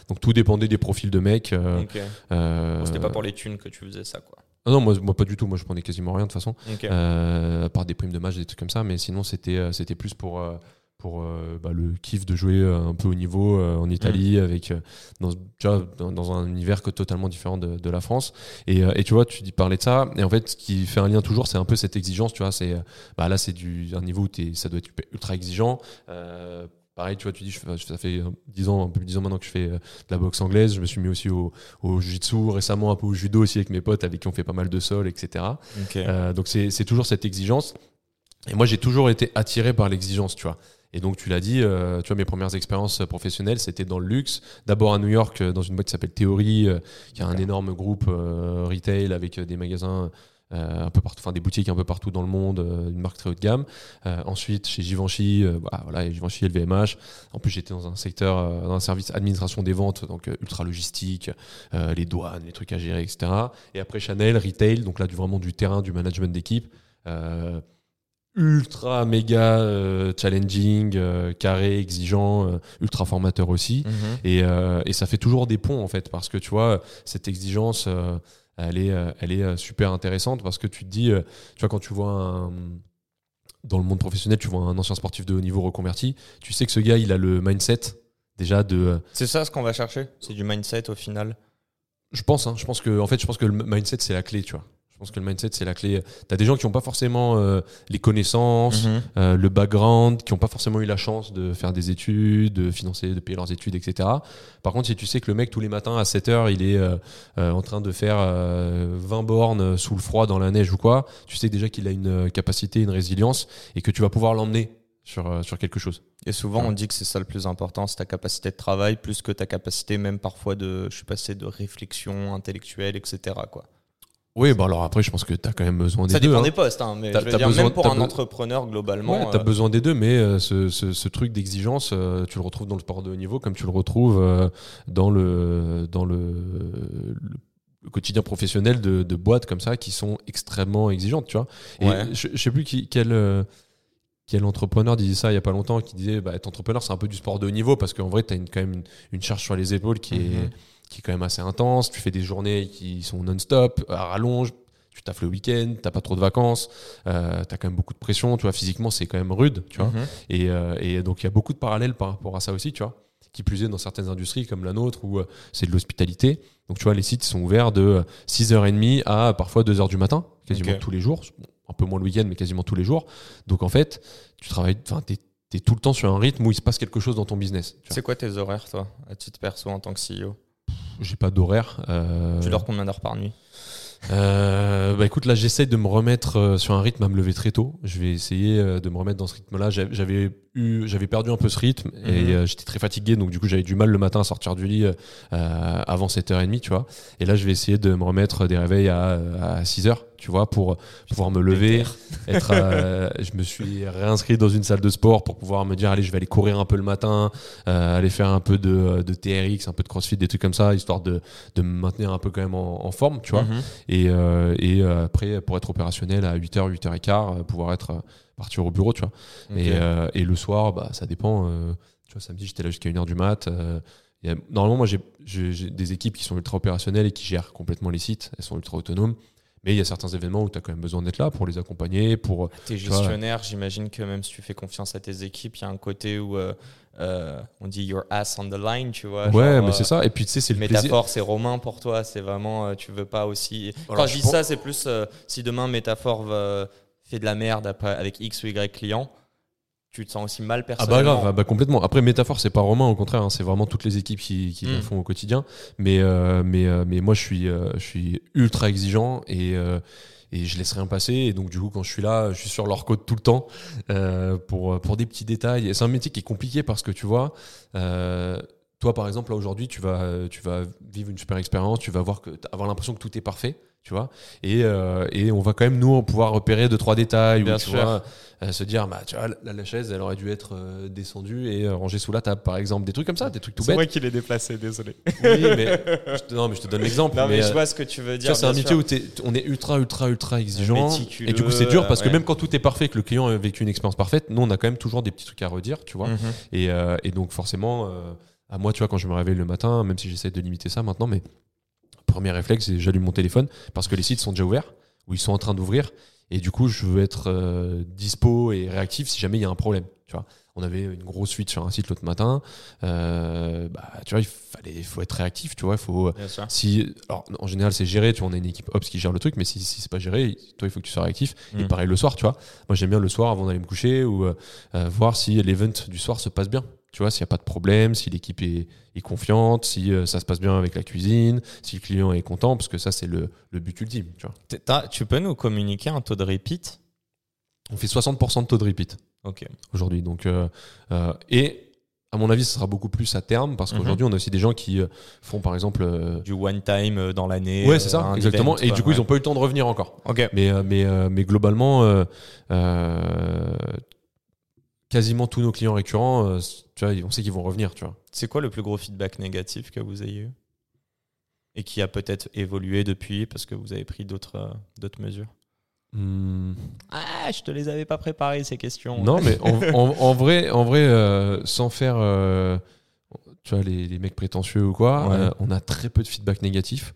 Donc tout dépendait des profils de mecs. Ok. euh, Bon, C'était pas pour les thunes que tu faisais ça quoi. Ah non, moi, moi pas du tout. Moi, je prenais quasiment rien de toute façon. Ok. Euh, à part des primes de match, des trucs comme ça. Mais sinon, c'était euh, c'était plus pour, euh, pour euh, bah, le kiff de jouer un peu au niveau en Italie, avec, euh, dans, vois, dans, dans un univers que totalement différent de, de la France. Et, et tu vois, tu dis parler de ça. Et en fait, ce qui fait un lien toujours, c'est un peu cette exigence. Tu vois, c'est bah, là, c'est du un niveau où ça doit être ultra exigeant. Euh, Pareil, tu vois, tu dis, je ça fait 10 ans, un peu plus de 10 ans maintenant que je fais euh, de la boxe anglaise. Je me suis mis aussi au, au jiu-jitsu, récemment un peu au judo aussi avec mes potes avec qui on fait pas mal de sol, etc. Euh, donc c'est toujours cette exigence. Et moi, j'ai toujours été attiré par l'exigence, tu vois. Et donc, tu l'as dit, euh, tu vois, mes premières expériences professionnelles, c'était dans le luxe. D'abord à New York, euh, dans une boîte qui s'appelle Theory, euh, qui a un énorme groupe euh, retail avec euh, des magasins euh, un peu partout, enfin des boutiques un peu partout dans le monde, euh, une marque très haut de gamme. Euh, ensuite, chez Givenchy, euh, bah, voilà, et Givenchy, LVMH. En plus, j'étais dans un secteur, euh, dans un service administration des ventes, donc euh, ultra logistique, euh, les douanes, les trucs à gérer, etc. Et après Chanel, retail, donc là, du, vraiment du terrain, du management d'équipe. Euh, ultra méga euh, challenging, euh, carré, exigeant, euh, ultra formateur aussi. Mhm. Et, euh, et ça fait toujours des ponts en fait, parce que tu vois, cette exigence, euh, elle est, euh, elle est euh, super intéressante parce que tu te dis, euh, tu vois, quand tu vois un. Dans le monde professionnel, tu vois un ancien sportif de haut niveau reconverti, tu sais que ce gars, il a le mindset déjà de. C'est ça ce qu'on va chercher C'est du mindset au final Je pense, hein, je pense que, en fait, je pense que le mindset, c'est la clé, tu vois. Je pense que le mindset, c'est la clé. T'as des gens qui n'ont pas forcément euh, les connaissances, Mhm. euh, le background, qui n'ont pas forcément eu la chance de faire des études, de financer, de payer leurs études, etc. Par contre, si tu sais que le mec, tous les matins à 7 heures, il est euh, en train de faire euh, 20 bornes sous le froid, dans la neige ou quoi, tu sais déjà qu'il a une capacité, une résilience et que tu vas pouvoir l'emmener sur, sur quelque chose. Et souvent, Ouais. on dit que c'est ça le plus important, c'est ta capacité de travail, plus que ta capacité même parfois de, je suis passé de réflexion intellectuelle, etc. Quoi. Oui, bah alors après, je pense que tu as quand même besoin des Ça deux. dépend hein. des postes, hein, mais je veux dire, besoin- même pour un entrepreneur, globalement, Ouais, t'as euh, besoin des deux, mais euh, ce, ce- ce truc d'exigence, euh, tu le retrouves dans le sport de haut niveau comme tu le retrouves dans le dans le, le- le quotidien professionnel de, de boîtes comme ça qui sont extrêmement exigeantes, tu vois. Et Ouais. je, je sais plus qui, quel quel entrepreneur disait ça il y a pas longtemps, qui disait bah, être entrepreneur c'est un peu du sport de haut niveau parce qu'en vrai tu as quand même une, une charge sur les épaules qui est Mhm. Qui est quand même assez intense. Tu fais des journées qui sont non-stop, à rallonge. Tu taffes le week-end, t'as pas trop de vacances, euh, t'as quand même beaucoup de pression, tu vois. Physiquement, c'est quand même rude, tu vois. mhm. Et, euh, et donc, il y a beaucoup de parallèles par rapport à ça aussi, tu vois. Qui plus est dans certaines industries comme la nôtre où euh, c'est de l'hospitalité. Donc, tu vois, les sites sont ouverts de euh, 6h30 à parfois 2h du matin, quasiment tous les jours. Un peu moins le week-end, mais quasiment tous les jours. Donc, en fait, tu travailles, enfin, t'es es tout le temps sur un rythme où il se passe quelque chose dans ton business. C'est quoi tes horaires, toi, à titre perso en tant que CEO J'ai pas d'horaire. euh, Tu dors combien d'heures par nuit? Euh, bah écoute, là j'essaye de me remettre euh, sur un rythme à me lever très tôt. Je vais essayer euh, de me remettre dans ce rythme-là. J'avais- J'avais eu, j'avais perdu un peu ce rythme et Mhm. euh, j'étais très fatigué, donc du coup j'avais du mal le matin à sortir du lit euh, avant 7h30, tu vois. Et là je vais essayer de me remettre des réveils à, à 6h, tu vois, pour pouvoir me lever. (laughs) Être, euh, je me suis réinscrit dans une salle de sport pour pouvoir me dire allez je vais aller courir un peu le matin, euh, aller faire un peu de, de TRX, un peu de CrossFit, des trucs comme ça, histoire de, de me maintenir un peu quand même en, en forme, tu vois. Mhm. Et, euh, et après, pour être opérationnel à 8h, 8h15, euh, pouvoir être partir au bureau, tu vois. Et, euh, et le soir, bah, ça dépend. euh, tu vois, samedi, j'étais là jusqu'à 1h du mat. euh, il y a- normalement, moi, j'ai- des équipes qui sont ultra opérationnelles et qui gèrent complètement les sites. Elles sont ultra autonomes. Mais il y a certains événements où tu as quand même besoin d'être là pour les accompagner, pour T'es gestionnaire, j'imagine que même si tu fais confiance à tes équipes, il y a un côté où euh, on dit your ass on the line, tu vois. ouais, genre, mais c'est ça. Et puis tu sais, c'est le. Métaphore, c'est romain pour toi, c'est vraiment, tu veux pas aussi. Alors, Quand je je dis pense- ça, c'est plus euh, si demain métaphore va- fais de la merde après, avec X ou Y client, tu te sens aussi mal Ah personnellement. bah grave, ah bah complètement. Après métaphore, c'est pas Romain, au contraire, hein, c'est vraiment toutes les équipes qui, qui le Mm. font au quotidien. Mais euh, mais euh, mais moi je suis euh, je suis ultra exigeant et et je laisse rien passer. Et donc du coup, quand je suis là, je suis sur leur code tout le temps pour pour des petits détails. C'est un métier qui est compliqué parce que tu vois. Toi, par exemple, là aujourd'hui, tu vas, tu vas vivre une super expérience, tu vas voir que, avoir l'impression que tout est parfait, tu vois. Et, euh, et on va quand même, nous, pouvoir repérer deux, trois détails, Bien ou, tu vois, euh, se dire, bah, tu vois, la, la chaise, elle aurait dû être euh, descendue et rangée sous la table, par exemple. Des trucs comme ça, des trucs tout C'est bêtes. moi qui l'ai déplacé, désolé. Oui, mais, je te, non, mais je te donne l'exemple. Non, mais, mais, je vois ce que tu veux dire. c'est un métier où on est ultra, ultra, ultra exigeant. Et du coup, c'est dur parce que même quand tout est parfait, que le client a vécu une expérience parfaite, nous, on a quand même toujours des petits trucs à redire, tu vois. Mhm. Et, et donc forcément, à moi, tu vois, quand je me réveille le matin, même si j'essaie de limiter ça maintenant, mais premier réflexe, c'est j'allume mon téléphone parce que les sites sont déjà ouverts ou ils sont en train d'ouvrir. Et du coup, je veux être euh, dispo et réactif si jamais il y a un problème. Tu vois, on avait une grosse fuite sur un site l'autre matin. Euh, bah, tu vois, il fallait, faut être réactif. Tu vois, faut si, alors, en général, c'est géré. Tu vois, on a une équipe ops qui gère le truc, mais si, si c'est pas géré, toi, il faut que tu sois réactif. Et Mm. pareil le soir, tu vois. Moi, j'aime bien le soir avant d'aller me coucher ou euh, voir si l'event du soir se passe bien. Tu vois, s'il n'y a pas de problème, si l'équipe est, est confiante, si euh, ça se passe bien avec la cuisine, si le client est content, parce que ça, c'est le, le but ultime. Tu vois. Peux nous communiquer un taux de repeat? On fait 60% de taux de repeat aujourd'hui. Donc, euh, euh, et à mon avis, ce sera beaucoup plus à terme, parce Mhm. qu'aujourd'hui, on a aussi des gens qui font, par exemple, euh, Du one time dans l'année. ouais, c'est ça, exactement. event, et du coup, ils n'ont pas eu le temps de revenir encore. Ok. Mais, mais, mais globalement, euh, euh, quasiment tous nos clients récurrents, euh, tu vois, on sait qu'ils vont revenir, tu vois. C'est quoi le plus gros feedback négatif que vous ayez eu Et qui a peut-être évolué depuis parce que vous avez pris d'autres euh, d'autres mesures? Hmm, Ah, je te les avais pas préparées ces questions. Non, mais en, (laughs) en- en vrai, en vrai euh, sans faire euh, tu vois, les, les mecs prétentieux ou quoi, Ouais. euh, on a très peu de feedback négatif.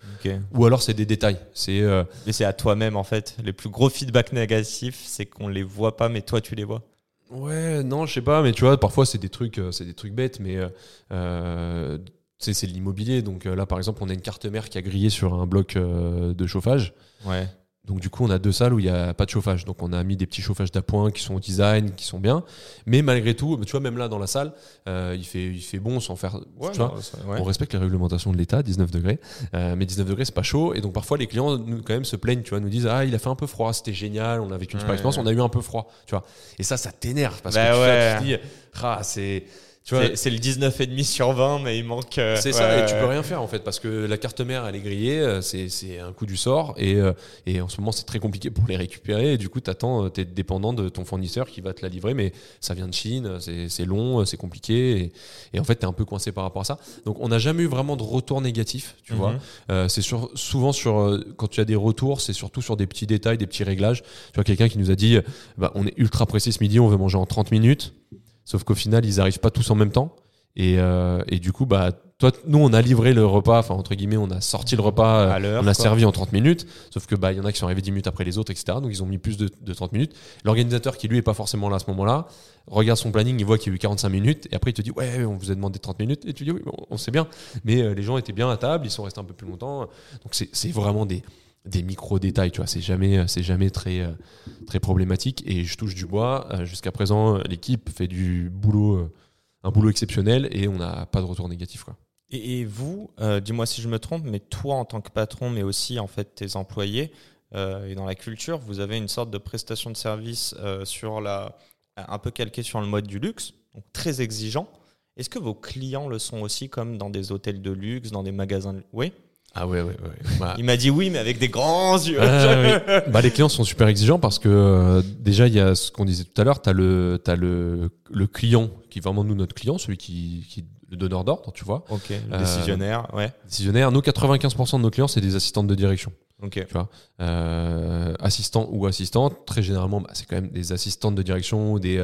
Ou alors, c'est des détails. C'est. Mais c'est à toi-même en fait. Les plus gros feedbacks négatifs, c'est qu'on les voit pas, mais toi tu les vois. Ouais, non, je sais pas, mais tu vois, parfois c'est des trucs, euh, c'est des trucs bêtes, mais euh, euh, c'est de l'immobilier. Donc euh, là, par exemple, on a une carte mère qui a grillé sur un bloc de chauffage. Ouais. Donc du coup, on a deux salles où il n'y a pas de chauffage. Donc on a mis des petits chauffages d'appoint qui sont au design, qui sont bien. Mais malgré tout, tu vois, même là dans la salle, euh, il, fait, il fait bon sans faire. tu vois, On respecte les réglementations de l'État, 19 degrés. Euh, mais 19 degrés, c'est pas chaud. Et donc parfois, les clients nous, quand même se plaignent, tu vois, nous disent Ah, il a fait un peu froid, c'était génial, on a vécu une super Ouais. expérience, on a eu un peu froid. Tu vois. Et ça, ça t'énerve parce Bah que tu, fais- ouais. tu te dis Ah, c'est. Tu vois, C'est- le 19,5 sur 20, mais il manque. euh, c'est ouais, ça, et tu peux rien faire en fait, parce que la carte mère elle est grillée, euh, c'est c'est un coup du sort, et, euh, et en ce moment c'est très compliqué pour les récupérer, et du coup t'attends, euh, t'es dépendant de ton fournisseur qui va te la livrer, mais ça vient de Chine, c'est c'est long, c'est compliqué, et, et en fait t'es un peu coincé par rapport à ça. Donc on n'a jamais eu vraiment de retour négatif, tu Mhm. vois. Euh, c'est sur, souvent sur, quand tu as des retours, c'est surtout sur des petits détails, des petits réglages. Tu vois, quelqu'un qui nous a dit, bah, on est ultra pressé ce midi, on veut manger en 30 minutes, sauf qu'au final ils arrivent pas tous en même temps. Et, euh, et du coup, bah, toi, nous, on a livré le repas, enfin, entre guillemets, on a sorti le repas, euh, À l'heure, on a quoi. servi en 30 minutes, sauf que, bah, il y en a qui sont arrivés 10 minutes après les autres, etc. Donc, ils ont mis plus de, de 30 minutes. L'organisateur, qui lui est pas forcément là à ce moment-là, regarde son planning, il voit qu'il y a eu 45 minutes, et après, il te dit, ouais, on vous a demandé 30 minutes, et tu dis, oui, on, on sait bien. Mais euh, les gens étaient bien à table, ils sont restés un peu plus longtemps. Donc, c'est c'est vraiment des, des micro-détails, tu vois. C'est jamais, jamais très, euh, très problématique. Et je touche du bois. Euh, Jusqu'à présent, l'équipe fait du boulot, euh, un boulot exceptionnel, et on n'a pas de retour négatif. Et, vous, euh, dis-moi si je me trompe, mais toi en tant que patron, mais aussi en fait tes employés euh, et dans la culture, vous avez une sorte de prestation de service euh, sur la, un peu calqué sur le mode du luxe, donc très exigeant. Est-ce que vos clients le sont aussi comme dans des hôtels de luxe, dans des magasins de... Oui? Ah ouais, ouais, ouais. Bah, Il m'a dit oui, mais avec des grands yeux. Ah, oui. (laughs) Bah, les clients sont super exigeants parce que euh, déjà, il y a ce qu'on disait tout à l'heure, tu as, le, t'as le, le client qui est vraiment nous, notre client, celui qui, qui le donneur d'ordre, tu vois. Ok, le Euh, décisionnaire, ouais. Décisionnaire. Nous, 95% de nos clients, c'est des assistantes de direction. Ok. Tu vois, euh, assistants ou assistantes, très généralement, bah, c'est quand même des assistantes de direction ou des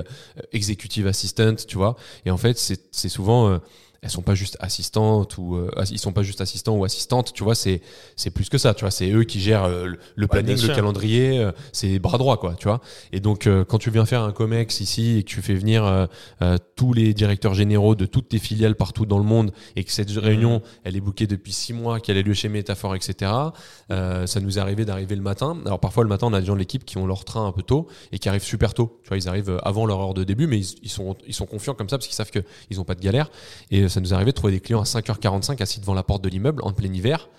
executive assistants, tu vois. Et en fait, c'est c'est souvent, elles sont pas juste assistantes ou euh, ils sont pas juste assistants ou assistantes tu vois c'est c'est plus que ça tu vois c'est eux qui gèrent euh, le planning le calendrier euh, c'est bras droit quoi tu vois. Et donc quand tu viens faire un comex ici et que tu fais venir tous les directeurs généraux de toutes tes filiales partout dans le monde et que cette réunion mmh. elle est bookée depuis six mois qu'elle a lieu chez Métaphore etc ça nous est arrivé d'arriver le matin. Alors parfois le matin on a des gens de l'équipe qui ont leur train un peu tôt et qui arrivent super tôt. Tu vois ils arrivent avant leur heure de début mais ils, ils sont ils sont confiants comme ça parce qu'ils savent que ils ont pas de galère. Et ça nous est arrivé de trouver des clients à 5h45 assis devant la porte de l'immeuble en plein hiver.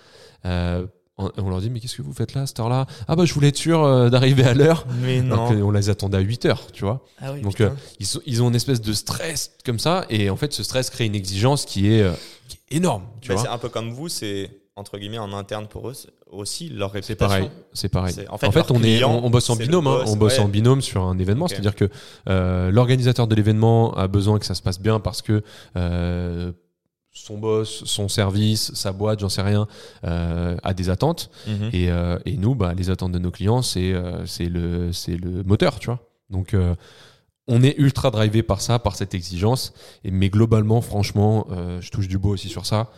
Euh, on leur dit mais qu'est-ce que vous faites là à cette heure-là? Ah bah je voulais être sûr euh, d'arriver à l'heure. Mais non. on les attendait à 8 heures, tu vois. Ah oui, Donc euh, ils, ils, ont une espèce de stress comme ça et en fait ce stress crée une exigence qui est, énorme. C'est un peu comme vous, c'est entre guillemets en interne pour eux aussi leur réputation. C'est pareil, c'est pareil. En fait, on, est, on, bosse en binôme, hein. on bosse en binôme sur un événement, c'est-à-dire que euh, l'organisateur de l'événement a besoin que ça se passe bien parce que euh, son boss, son service, sa boîte, j'en sais rien, euh, a des attentes. Mhm. et, euh, et, nous, bah, les attentes de nos clients, c'est euh, c'est le, le moteur, tu vois. Donc, on est ultra drivé par ça, par cette exigence. Et, mais globalement, franchement, je touche du beau aussi sur ça.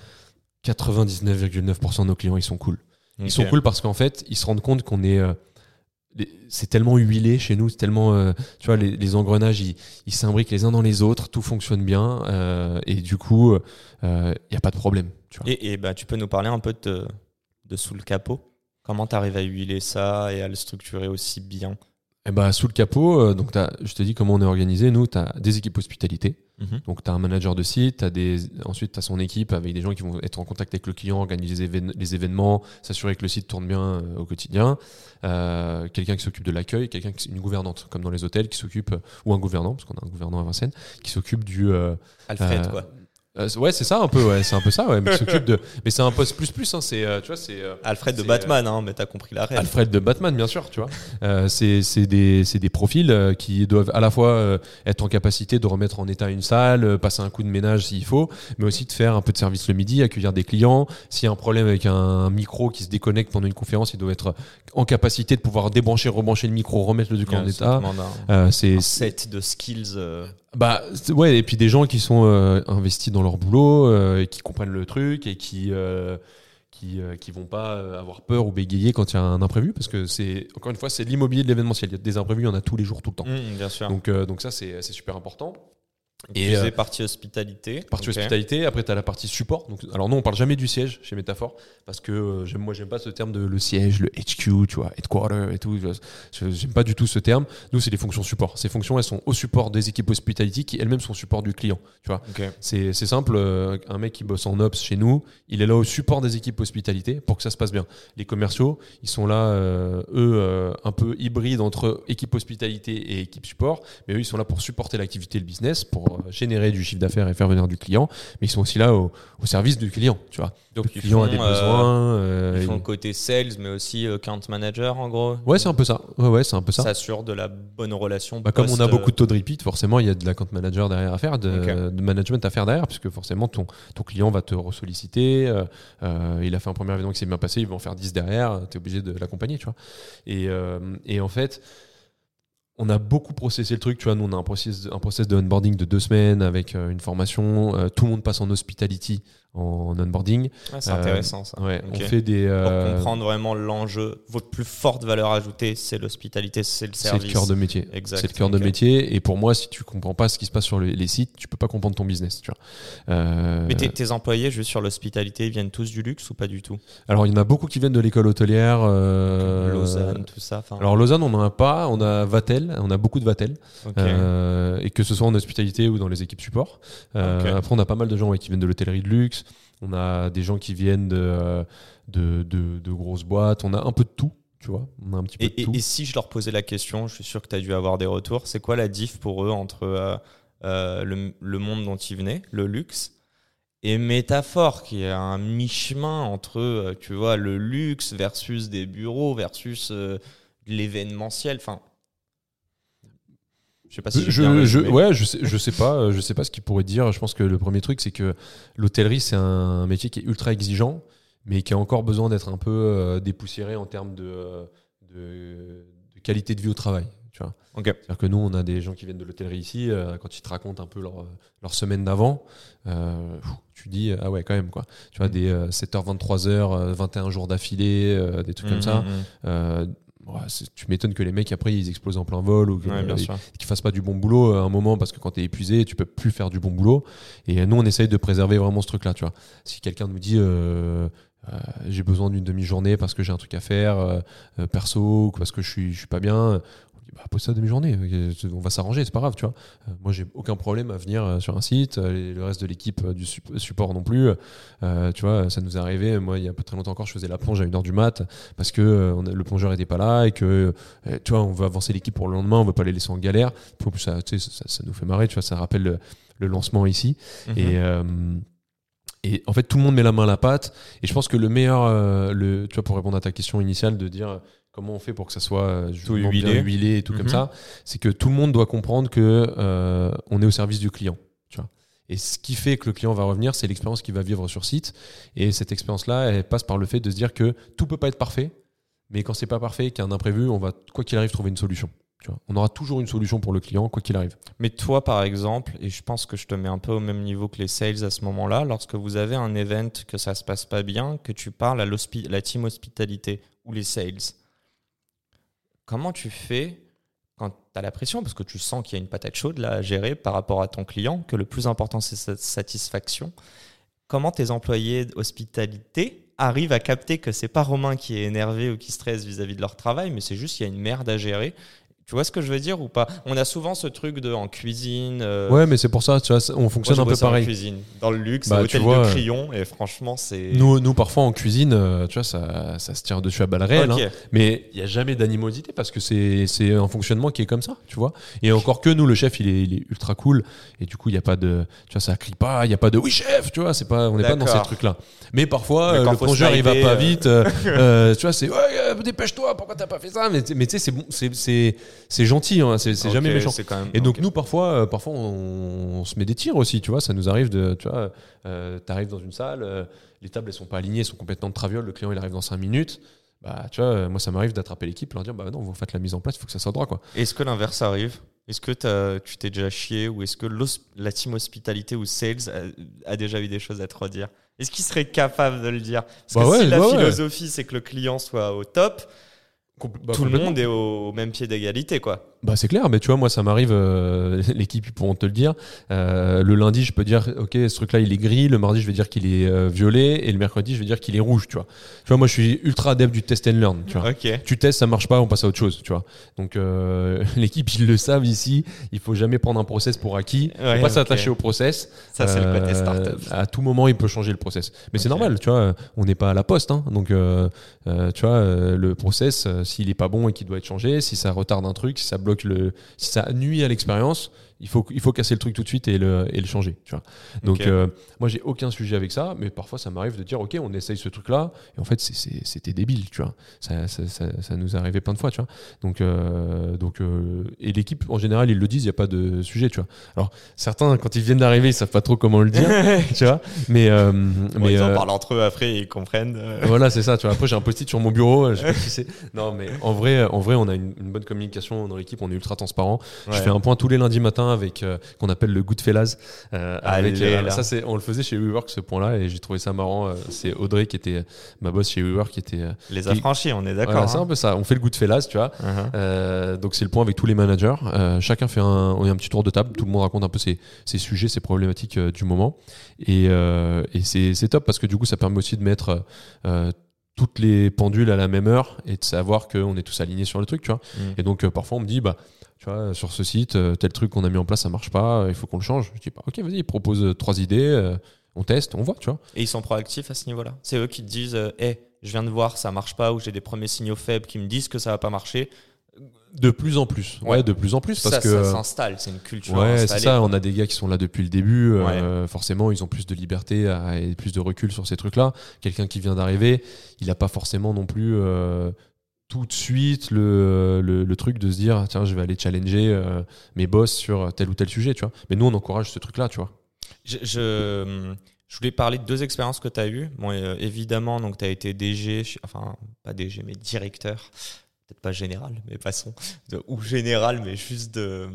99,9% de nos clients, ils sont cool. Ils sont cool parce qu'en fait, ils se rendent compte qu'on est c'est tellement huilé chez nous, c'est tellement, euh, tu vois, les, engrenages, ils s'imbriquent les uns dans les autres, tout fonctionne bien, euh, et du coup, il euh, n'y a pas de problème. Tu vois. Et, bah, tu peux nous parler un peu de, de sous le capot? Comment tu arrives à huiler ça et à le structurer aussi bien? Eh bah, sous le capot, donc je te dis comment on est organisé. Nous, tu as des équipes hospitalité. Mhm. Donc, tu as un manager de site, as des... ensuite, tu as son équipe avec des gens qui vont être en contact avec le client, organiser les événements, s'assurer que le site tourne bien au quotidien. Euh, quelqu'un qui s'occupe de l'accueil, quelqu'un qui une gouvernante, comme dans les hôtels, qui s'occupe, ou un gouvernant, parce qu'on a un gouvernant à Vincennes, qui s'occupe du. Euh, Alfred, euh, quoi. Euh, ouais, c'est ça un peu, ouais, c'est un peu ça, ouais. Mais s'occupe de, mais c'est un poste plus plus, hein. C'est, euh, tu vois, c'est. Euh, Alfred de Batman, hein, mais t'as compris la règle. Alfred de Batman, bien sûr, tu vois. c'est, c'est des, c'est des profils qui doivent à la fois être en capacité de remettre en état une salle, passer un coup de ménage s'il faut, mais aussi de faire un peu de service le midi, accueillir des clients. S'il y a un problème avec un micro qui se déconnecte pendant une conférence, il doit être en capacité de pouvoir débrancher, rebrancher le micro, remettre le truc en état. c'est un set de skills. Bah ouais, et puis des gens qui sont euh, investis dans leur boulot, euh, et qui comprennent le truc et qui euh, qui, qui vont pas avoir peur ou bégayer quand il y a un imprévu, parce que c'est encore une fois c'est l'immobilier de l'événementiel. Il y a des imprévus, il y en a tous les jours, tout le temps. Mmh, bien sûr. Donc donc ça c'est super important. Et euh, partie hospitalité. Partie hospitalité. Après, tu as la partie support. Donc, alors, non, on parle jamais du siège chez Métaphore parce que euh, j'aime, moi, j'aime pas ce terme de le siège, le HQ, tu vois, headquarter et tout. J'aime pas du tout ce terme. Nous, c'est des fonctions support. Ces fonctions, elles sont au support des équipes hospitality qui elles-mêmes sont au support du client. Tu vois. C'est, c'est simple. Euh, un mec qui bosse en ops chez nous, il est là au support des équipes hospitalité pour que ça se passe bien. Les commerciaux, ils sont là, euh, eux, un peu hybrides entre équipe hospitalité et équipe support, mais eux, ils sont là pour supporter l'activité, le business, pour générer du chiffre d'affaires et faire venir du client, mais ils sont aussi là au, service du client, tu vois. Donc le client a des besoins. Euh, ils font le côté sales, mais aussi euh, account manager, en gros. Ouais, c'est un peu ça. Ouais, ouais, c'est un peu ça. S'assure de la bonne relation. Bah, comme on a beaucoup de taux de repeat, forcément, il y a de l'account manager derrière à faire, de, management à faire derrière, puisque forcément, ton, ton client va te ressolliciter. Euh, il a fait un premier événement qui s'est bien passé, il va en faire 10 derrière, tu es obligé de l'accompagner, tu vois. Et, et en fait, on a beaucoup processé le truc, tu vois, nous on a un process, un process de onboarding de deux semaines avec euh, une formation, euh, tout le monde passe en hospitality, en onboarding. Ah, c'est intéressant ça. Ouais, on fait des. Pour euh, comprendre vraiment l'enjeu, votre plus forte valeur ajoutée, c'est l'hospitalité, c'est le service. C'est le cœur de métier. C'est le cœur de métier. Et pour moi, si tu comprends pas ce qui se passe sur les, sites, tu peux pas comprendre ton business. Tu vois. Euh... Mais tes, employés, juste sur l'hospitalité, ils viennent tous du luxe ou pas du tout? Alors, il y en a beaucoup qui viennent de l'école hôtelière. Euh... Lausanne, tout ça. Alors, Lausanne, on n'en a pas. On a Vatel. On a beaucoup de Vatel. Euh, et que ce soit en hospitalité ou dans les équipes support. Euh, après, on a pas mal de gens qui viennent de l'hôtellerie de luxe. On a des gens qui viennent de, de, de, grosses boîtes. On a un peu de tout. Tu vois, on a un petit peu et, de tout. Et, si je leur posais la question, je suis sûr que tu as dû avoir des retours. C'est quoi la diff pour eux entre euh, euh, le, le, monde dont ils venaient, le luxe, et métaphore qui est un mi-chemin entre euh, tu vois le luxe versus des bureaux versus l'événementiel? Enfin je sais pas si je, je ouais, je sais, je sais pas, euh, je sais pas ce qu'il pourrait dire. Je pense que le premier truc, c'est que l'hôtellerie, c'est un métier qui est ultra exigeant, mais qui a encore besoin d'être un peu euh, dépoussiéré en termes de, de, qualité de vie au travail. Tu vois. C'est-à-dire que nous, on a des gens qui viennent de l'hôtellerie ici, euh, quand ils te racontent un peu leur, leur semaine d'avant, euh, tu dis, ah ouais, quand même, quoi. Tu vois, mm. des 7h, 23h, 21 jours d'affilée, des trucs comme mm, ça. Tu m'étonnes que les mecs après ils explosent en plein vol ou qu'ils fassent pas du bon boulot à un moment parce que quand tu es épuisé tu peux plus faire du bon boulot et nous on essaye de préserver vraiment ce truc là tu vois si quelqu'un nous dit euh, j'ai besoin d'une demi-journée parce que j'ai un truc à faire euh, euh, perso ou parce que je suis, je suis pas bien. Bah, pose ça demi-journée, on va s'arranger, c'est pas grave, tu vois. moi, j'ai aucun problème à venir sur un site, le reste de l'équipe du support non plus. tu vois, ça nous est arrivé, moi, il y a pas très longtemps encore, je faisais la plonge à 1h du mat parce que le plongeur était pas là et que, tu vois, on veut avancer l'équipe pour le lendemain, on veut pas les laisser en galère. En plus, ça, ça, ça, nous fait marrer, tu vois, ça rappelle le, lancement ici. Mhm. Et et en fait, tout le monde met la main à la pâte. Et je pense que le meilleur, euh, le, tu vois, pour répondre à ta question initiale de dire comment on fait pour que ça soit euh, tout huilé. huilé. et tout comme mhm. ça, c'est que tout le monde doit comprendre que euh, on est au service du client. Tu vois. Et ce qui fait que le client va revenir, c'est l'expérience qu'il va vivre sur site. Et cette expérience-là, elle passe par le fait de se dire que tout peut pas être parfait, mais quand c'est pas parfait, qu'il y a un imprévu, on va quoi qu'il arrive trouver une solution on aura toujours une solution pour le client, quoi qu'il arrive. Mais toi, par exemple, et je pense que je te mets un peu au même niveau que les sales à ce moment-là, lorsque vous avez un event que ça se passe pas bien, que tu parles à la team hospitalité ou les sales, comment tu fais quand tu as la pression, parce que tu sens qu'il y a une patate chaude à gérer par rapport à ton client, que le plus important c'est sa satisfaction. Comment tes employés hospitalité arrivent à capter que c'est pas Romain qui est énervé ou qui stresse vis-à-vis -vis de leur travail, mais c'est juste qu'il y a une merde à gérer tu vois ce que je veux dire ou pas? On a souvent ce truc de en cuisine. Euh, ouais, mais c'est pour ça, tu vois, on fonctionne un peu pareil. En cuisine, dans le luxe, bah, hôtel de Crillon, et franchement, c'est. Nous, nous, parfois en cuisine, euh, tu vois, ça, ça se tire dessus à balles réelles. Hein. mais il n'y a jamais d'animosité parce que c'est un fonctionnement qui est comme ça, tu vois. Et encore que nous, le chef, il est, il est ultra cool, et du coup, il n'y a pas de, tu vois, ça crie pas, il n'y a pas de oui chef, tu vois, c'est pas, on n'est pas dans ces trucs-là. Mais parfois, euh, le plongeur, il va pas vite, (laughs) tu vois, c'est ouais, dépêche-toi, pourquoi t'as pas fait ça? Mais, mais tu sais, c'est bon, c'est gentil, hein, c'est jamais méchant. et donc nous parfois, euh, parfois on, se met des tirs aussi, tu vois, ça nous arrive de, tu vois, euh, t'arrives dans une salle, euh, les tables elles sont pas alignées, elles sont complètement de traviole, le client il arrive dans 5 minutes. Bah, tu vois, moi ça m'arrive d'attraper l'équipe, leur dire bah non, vous faites la mise en place, il faut que ça soit droit quoi. Est-ce que l'inverse arrive? Est-ce que tu t'es déjà chié ou est-ce que la team hospitalité ou sales a, déjà eu des choses à te redire? Est-ce qu'il serait capable de le dire? Parce bah que si la philosophie c'est que le client soit au top, bah, tout le monde est au même pied d'égalité, quoi. Bah c'est clair, mais tu vois, moi ça m'arrive, euh, (laughs) l'équipe ils pourront te le dire. Euh, le lundi, je peux dire, ok, ce truc-là il est gris. Le mardi, je vais dire qu'il est euh, violet, et le mercredi, je vais dire qu'il est rouge. Tu vois. Tu vois, moi je suis ultra adepte du test and learn. Tu vois. Tu testes, ça marche pas, on passe à autre chose. Tu vois. Donc (laughs) l'équipe ils le savent ici. Il faut jamais prendre un process pour acquis. Ouais, faut pas s'attacher au process. Ça c'est le côté startup. À tout moment, il peut changer le process. Mais c'est normal, tu vois. On n'est pas à la poste, hein, donc tu vois, le process, s'il est pas bon et qu'il doit être changé, si ça retarde un truc, si ça bloque le, si ça nuit à l'expérience, il faut, il faut casser le truc tout de suite et le, et le changer. Tu vois. Donc, euh, moi, j'ai aucun sujet avec ça, mais parfois, ça m'arrive de dire, OK, on essaye ce truc-là, et en fait, c'était débile, tu vois. Ça, ça, ça, nous est arrivé plein de fois, tu vois. Donc, euh, donc euh, et l'équipe, en général, ils le disent, il n'y a pas de sujet, tu vois. Alors, certains, quand ils viennent d'arriver, ils savent pas trop comment le dire, (laughs) tu vois. Mais, mais ils en parlent entre eux après, ils comprennent. (laughs) Voilà, c'est ça, tu vois. Après, j'ai un post-it sur mon bureau, je sais pas si c'est. Non, mais en vrai, en vrai, on a une, bonne communication dans l'équipe, on est ultra transparent. Je fais un point tous les lundis matin avec euh, qu'on appelle le Goodfellas. Euh, avec, euh, ça, c'est, on le faisait chez WeWork ce point-là et j'ai trouvé ça marrant. c'est Audrey qui était ma boss chez WeWork qui était les affranchis, on est d'accord. c'est un hein. peu ça. On fait le Goodfellas, tu vois. Uh-huh. donc c'est le point avec tous les managers. chacun fait un, on a un petit tour de table. Tout le monde raconte un peu ses, ses sujets, ses problématiques du moment. Et, et c'est, c'est top parce que du coup, ça permet aussi de mettre toutes les pendules à la même heure et de savoir qu'on est tous alignés sur le truc, tu vois. Mm. Et donc, parfois, on me dit, bah, tu vois, sur ce site, euh, tel truc qu'on a mis en place, ça marche pas, il faut qu'on le change. Je dis, pas, ok, vas-y, propose euh, trois idées, euh, on teste, on voit, tu vois. Et ils sont proactifs à ce niveau-là. C'est eux qui te disent, hé, je viens de voir, ça marche pas, ou j'ai des premiers signaux faibles qui me disent que ça va pas marcher. De plus en plus. Ouais, de plus en plus. Parce ça, que, ça s'installe, c'est une culture. Ouais, c'est ça. On a des gars qui sont là depuis le début. forcément, ils ont plus de liberté et plus de recul sur ces trucs-là. Quelqu'un qui vient d'arriver, il n'a pas forcément non plus tout de suite le, le, truc de se dire tiens je vais aller challenger euh, mes boss sur tel ou tel sujet tu vois. Mais nous on encourage ce truc là tu vois. Je, je, voulais parler de deux expériences que tu as eues. Bon, euh, évidemment donc tu as été DG enfin pas DG mais directeur peut-être pas général, mais passons, de, ou général, mais juste de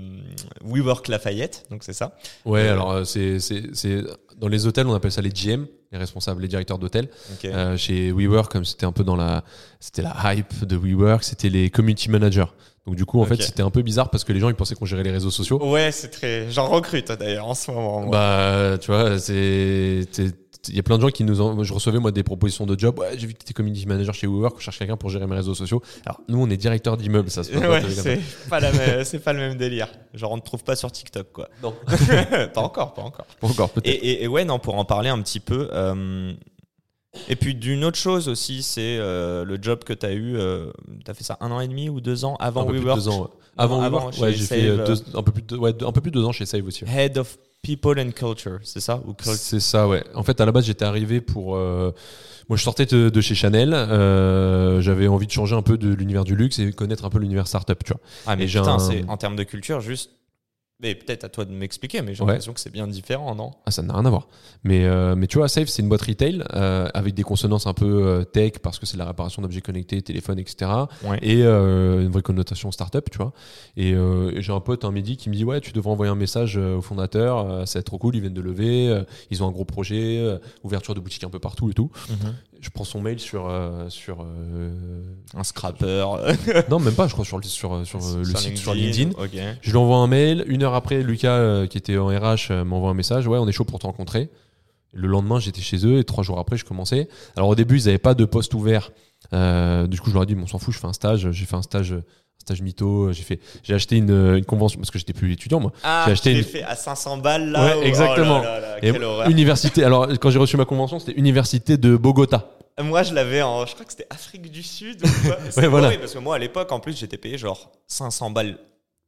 WeWork Lafayette, donc c'est ça. Ouais, Euh, alors euh, c'est dans les hôtels on appelle ça les GM, les responsables, les directeurs d'hôtel. Ok. Euh, chez WeWork, comme c'était un peu dans la, c'était la hype de WeWork, c'était les community managers. Donc du coup, en fait, c'était un peu bizarre parce que les gens ils pensaient qu'on gérait les réseaux sociaux. Ouais, c'est très. J'en recrute d'ailleurs en ce moment. moi. Bah, tu vois, c'est, c'est- il y a plein de gens qui nous en, je recevais moi des propositions de job. Ouais, j'ai vu que tu étais community manager chez WeWork, on cherche quelqu'un pour gérer mes réseaux sociaux. Alors nous, on est directeur d'immeuble, ça pas Ouais, c'est pas, c'est pas le même délire. Genre, on ne trouve pas sur TikTok, quoi. Non. (laughs) pas encore, pas encore. Pas encore peut-être. Et, et- et ouais, non, pour en parler un petit peu. euh, et puis d'une autre chose aussi, c'est euh, le job que tu as eu. tu as fait ça un an et demi ou deux ans avant WeWork deux ans. Avant, avant, WeWork, ouais, j'ai fait euh, deux- un peu plus de, ouais, deux- un peu plus de deux ans chez Save aussi. Head of People and Culture, c'est ça ou C'est ça, ouais. En fait, à la base, j'étais arrivé pour. euh, moi, je sortais de, de chez Chanel. euh, J'avais envie de changer un peu de l'univers du luxe et connaître un peu l'univers startup, tu vois. Ah, mais Et j'ai putain, un- c'est en termes de culture, juste. Mais peut-être à toi de m'expliquer, mais j'ai Ouais. l'impression que c'est bien différent, non? Ah, ça n'a rien à voir. Mais, euh, mais tu vois, Safe, c'est une boîte retail euh, avec des consonances un peu euh, tech parce que c'est la réparation d'objets connectés, téléphone, etc. Ouais. Et une vraie connotation startup, tu vois. Et, et j'ai un pote un midi qui me dit Ouais, tu devrais envoyer un message au fondateur, c'est trop cool, ils viennent de lever, ils ont un gros projet, ouverture de boutique un peu partout et tout. Je prends son mail sur. euh, sur euh, Un scrapper. (laughs) non, même pas, je crois, sur, le- sur, sur, euh, le site, sur LinkedIn. Je lui envoie un mail. Une heure après, Lucas, euh, qui était en RH, euh, m'envoie un message. Ouais, on est chaud pour te rencontrer. Le lendemain, j'étais chez eux et trois jours après, je commençais. Alors au début, ils n'avaient pas de poste ouvert. Euh, du coup, je leur ai dit, bon, on s'en fout, je fais un stage. J'ai fait un stage, un stage mytho. J'ai fait, j'ai acheté une, une convention parce que j'étais plus étudiant moi. Ah, J'ai acheté une- fait à 500 balles là. Ouais, ou- oh exactement. là là, quelle université. Alors quand j'ai reçu ma convention, c'était université de Bogota. Moi, je l'avais en. Je crois que c'était Afrique du Sud. Ou quoi. (laughs) C'est voilà. parce que moi, à l'époque, en plus, j'étais payé genre 500 balles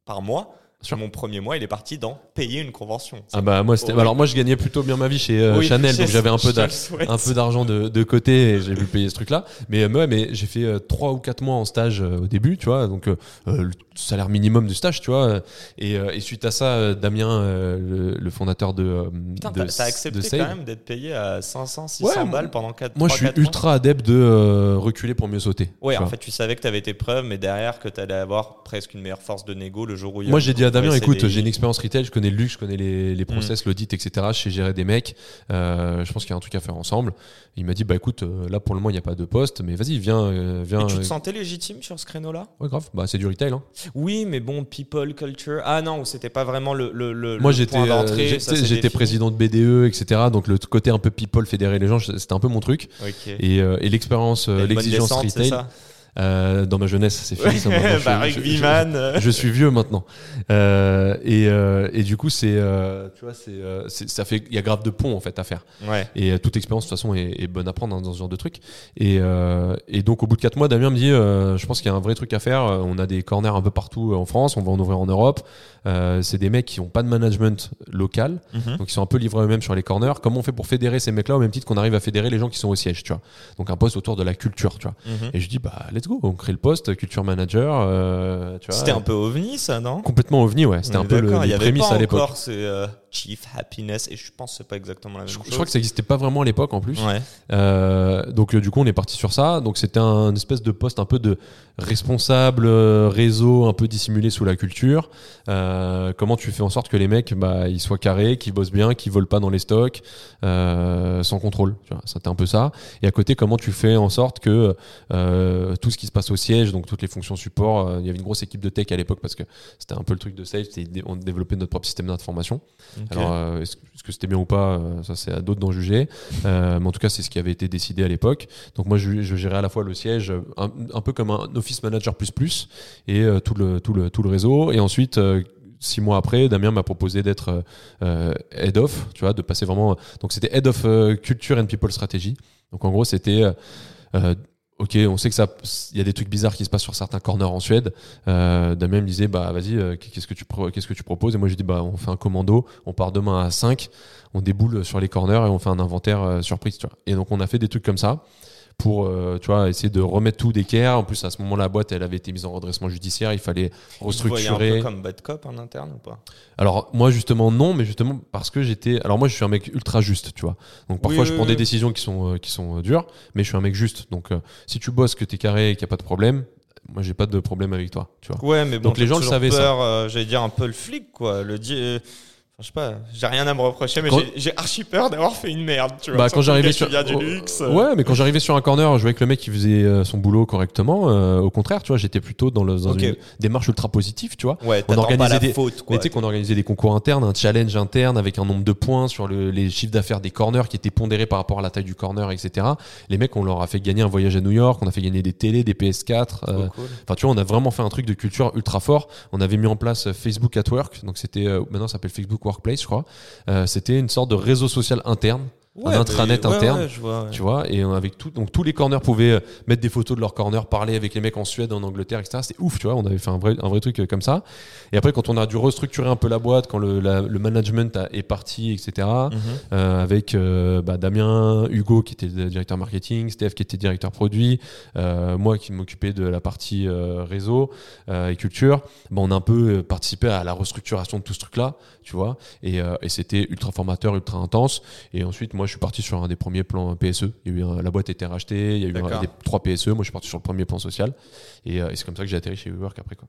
par mois. Sûr. Mon premier mois, il est parti dans payer une convention. Ah bah moi, c'était. Alors moi, je gagnais plutôt bien ma vie chez euh, Oui, Chanel, donc (laughs) j'avais un peu un peu d'argent de, de côté et j'ai pu payer ce truc-là. Mais, euh, ouais, mais j'ai fait euh, trois ou quatre mois en stage euh, au début, tu vois, donc euh, euh, le salaire minimum du stage, tu vois. euh, Et, euh, et suite à ça, euh, Damien, euh, le, le fondateur de, euh, Putain, de, t'as accepté de quand même d'être payé à 500, 600 Ouais, moi- balles pendant 4 moi, je suis ultra adepte de euh, reculer pour mieux sauter. Ouais, en vois. fait, tu savais que tu avais tes preuves, mais derrière, que tu allais avoir presque une meilleure force de négo le jour où il y a Moi, j'ai dit à Damien, écoute, j'ai une expérience retail, je connais le luxe, je connais les, les process, l'audit, etc. Je sais gérer des mecs. Euh, je pense qu'il y a un truc à faire ensemble. Il m'a dit, bah écoute, euh, là pour le moment, il n'y a pas de poste, mais vas-y, viens, euh, viens. Et tu te sentais légitime sur ce créneau-là? Ouais, grave. Bah, c'est du retail. Hein. Oui, mais bon, people, culture. Ah non, c'était pas vraiment le, le, le Moi, j'étais, j'étais- président de BDE, etc. Donc le côté un peu people, fédérer les gens, c'était un peu mon truc. Et, et l'expérience, l'exigence retail, euh, dans ma jeunesse, c'est fini. ça, (laughs) je- bah, je- je- je suis vieux maintenant. Euh, et, euh, et du coup c'est tu vois c'est ça fait il y a grave de ponts en fait à faire. Ouais. et toute expérience de toute façon est, est bonne à prendre hein, dans ce genre de truc. Et, et donc au bout de quatre mois Damien me dit je pense qu'il y a un vrai truc à faire. On a des corners un peu partout en France. On va en ouvrir en Europe. C'est des mecs qui ont pas de management local. Mhm. donc ils sont un peu livrés eux-mêmes sur les corners. Comment on fait pour fédérer ces mecs là au même titre qu'on arrive à fédérer les gens qui sont au siège tu vois? Donc un poste autour de la culture tu vois? Mhm. et je dis bah let's go on crée le poste culture manager euh, C'était un peu ovni, ça, non? Complètement ovni, ouais. C'était un peu le, d'accord, il y les prémices à l'époque. encore ce euh, Chief Happiness, et je pense que c'est pas exactement la même Je, chose. je crois que ça n'existait pas vraiment à l'époque en plus. Ouais. Euh, donc euh, du coup, on est parti sur ça. Donc c'était un espèce de poste un peu de responsable réseau, un peu dissimulé sous la culture. Comment tu fais en sorte que les mecs, bah, ils soient carrés, qu'ils bossent bien, qu'ils volent pas dans les stocks, sans contrôle. C'était un peu ça. Et à côté, comment tu fais en sorte que euh, tout ce qui se passe au siège, donc toutes les fonctions support, euh, il y avait une grosse équipe de tech à l'époque parce que c'était un peu le truc de sales, on développait notre propre système d'information. Alors, euh, est-ce que c'était bien ou pas, euh, ça c'est à d'autres d'en juger. Mais en tout cas, c'est ce qui avait été décidé à l'époque. Donc moi, je, je gérais à la fois le siège, un, un peu comme un office manager plus plus, et tout le tout le tout le réseau. Et ensuite. Six mois après, Damien m'a proposé d'être euh, head of, tu vois, de passer vraiment. Donc c'était head of euh, culture and people strategy. Donc en gros, c'était euh, ok, on sait que ça, il y a des trucs bizarres qui se passent sur certains corners en Suède. Euh, Damien me disait, bah vas-y, euh, qu'est-ce que tu qu'est-ce que tu proposes? Et moi je dis, bah on fait un commando, on part demain à 5 on déboule sur les corners et on fait un inventaire euh, surprise, tu vois. Et donc on a fait des trucs comme ça pour, euh, tu vois, essayer de remettre tout d'équerre. En plus à ce moment la boîte, elle avait été mise en redressement judiciaire, il fallait Vous voyez un restructurer. peu comme bad cop en interne ou pas? Alors moi justement non, mais justement parce que j'étais. Alors moi je suis un mec ultra juste, tu vois. Donc parfois Oui, je prends oui. des décisions qui sont euh, qui sont euh, dures, mais je suis un mec juste. Donc si tu bosses, que t'es carré et qu'il y a pas de problème, moi j'ai pas de problème avec toi, tu vois. Ouais, mais bon, Donc, les gens le savaient, ça. peur, euh, J'allais dire un peu le flic, quoi. Le je sais pas, j'ai rien à me reprocher, mais Quand- j'ai- archi peur d'avoir fait une merde, tu vois. Bah, quand j'arrivais sur du oh, luxe. ouais mais quand j'arrivais sur un corner je voyais que le mec il faisait euh, son boulot correctement euh, au contraire tu vois j'étais plutôt dans, le, dans Ok. une démarche ultra positive tu vois Ouais, on t'attends pas organisait la des- faute, quoi. Mais tu sais qu'on organisait des concours internes, un challenge interne avec un nombre de points sur le- les chiffres d'affaires des corners qui étaient pondérés par rapport à la taille du corner, etc. Les mecs, on leur a fait gagner un voyage à New York, on a fait gagner des télés, des PS4. euh, cool. Enfin, tu vois, on a vraiment fait un truc de culture ultra fort. On avait mis en place Facebook at Work, donc c'était euh, maintenant ça s'appelle Facebook Workplace, je crois. Euh, c'était une sorte de réseau social interne Ouais, intranet mais- ouais, interne, ouais, vois, tu vois et euh, avec tout donc tous les corners pouvaient euh, mettre des photos de leurs corners parler avec les mecs en Suède en Angleterre etc c'était ouf tu vois on avait fait un vrai un vrai truc euh, comme ça. Et après quand on a dû restructurer un peu la boîte quand le, la- le management a- est parti etc Mhm. euh, avec euh, bah, Damien Hugo qui était directeur marketing Steph qui était directeur produit euh, moi qui m'occupais de la partie réseau et culture bah, on a un peu participé à la restructuration de tout ce truc là tu vois. Et, et c'était ultra formateur ultra intense. Et ensuite moi je suis parti sur un des premiers plans PSE il y a eu un- la boîte a été rachetée il y a eu un- des trois PSE moi je suis parti sur le premier plan social. Et, euh, et c'est comme ça que j'ai atterri chez WeWork après quoi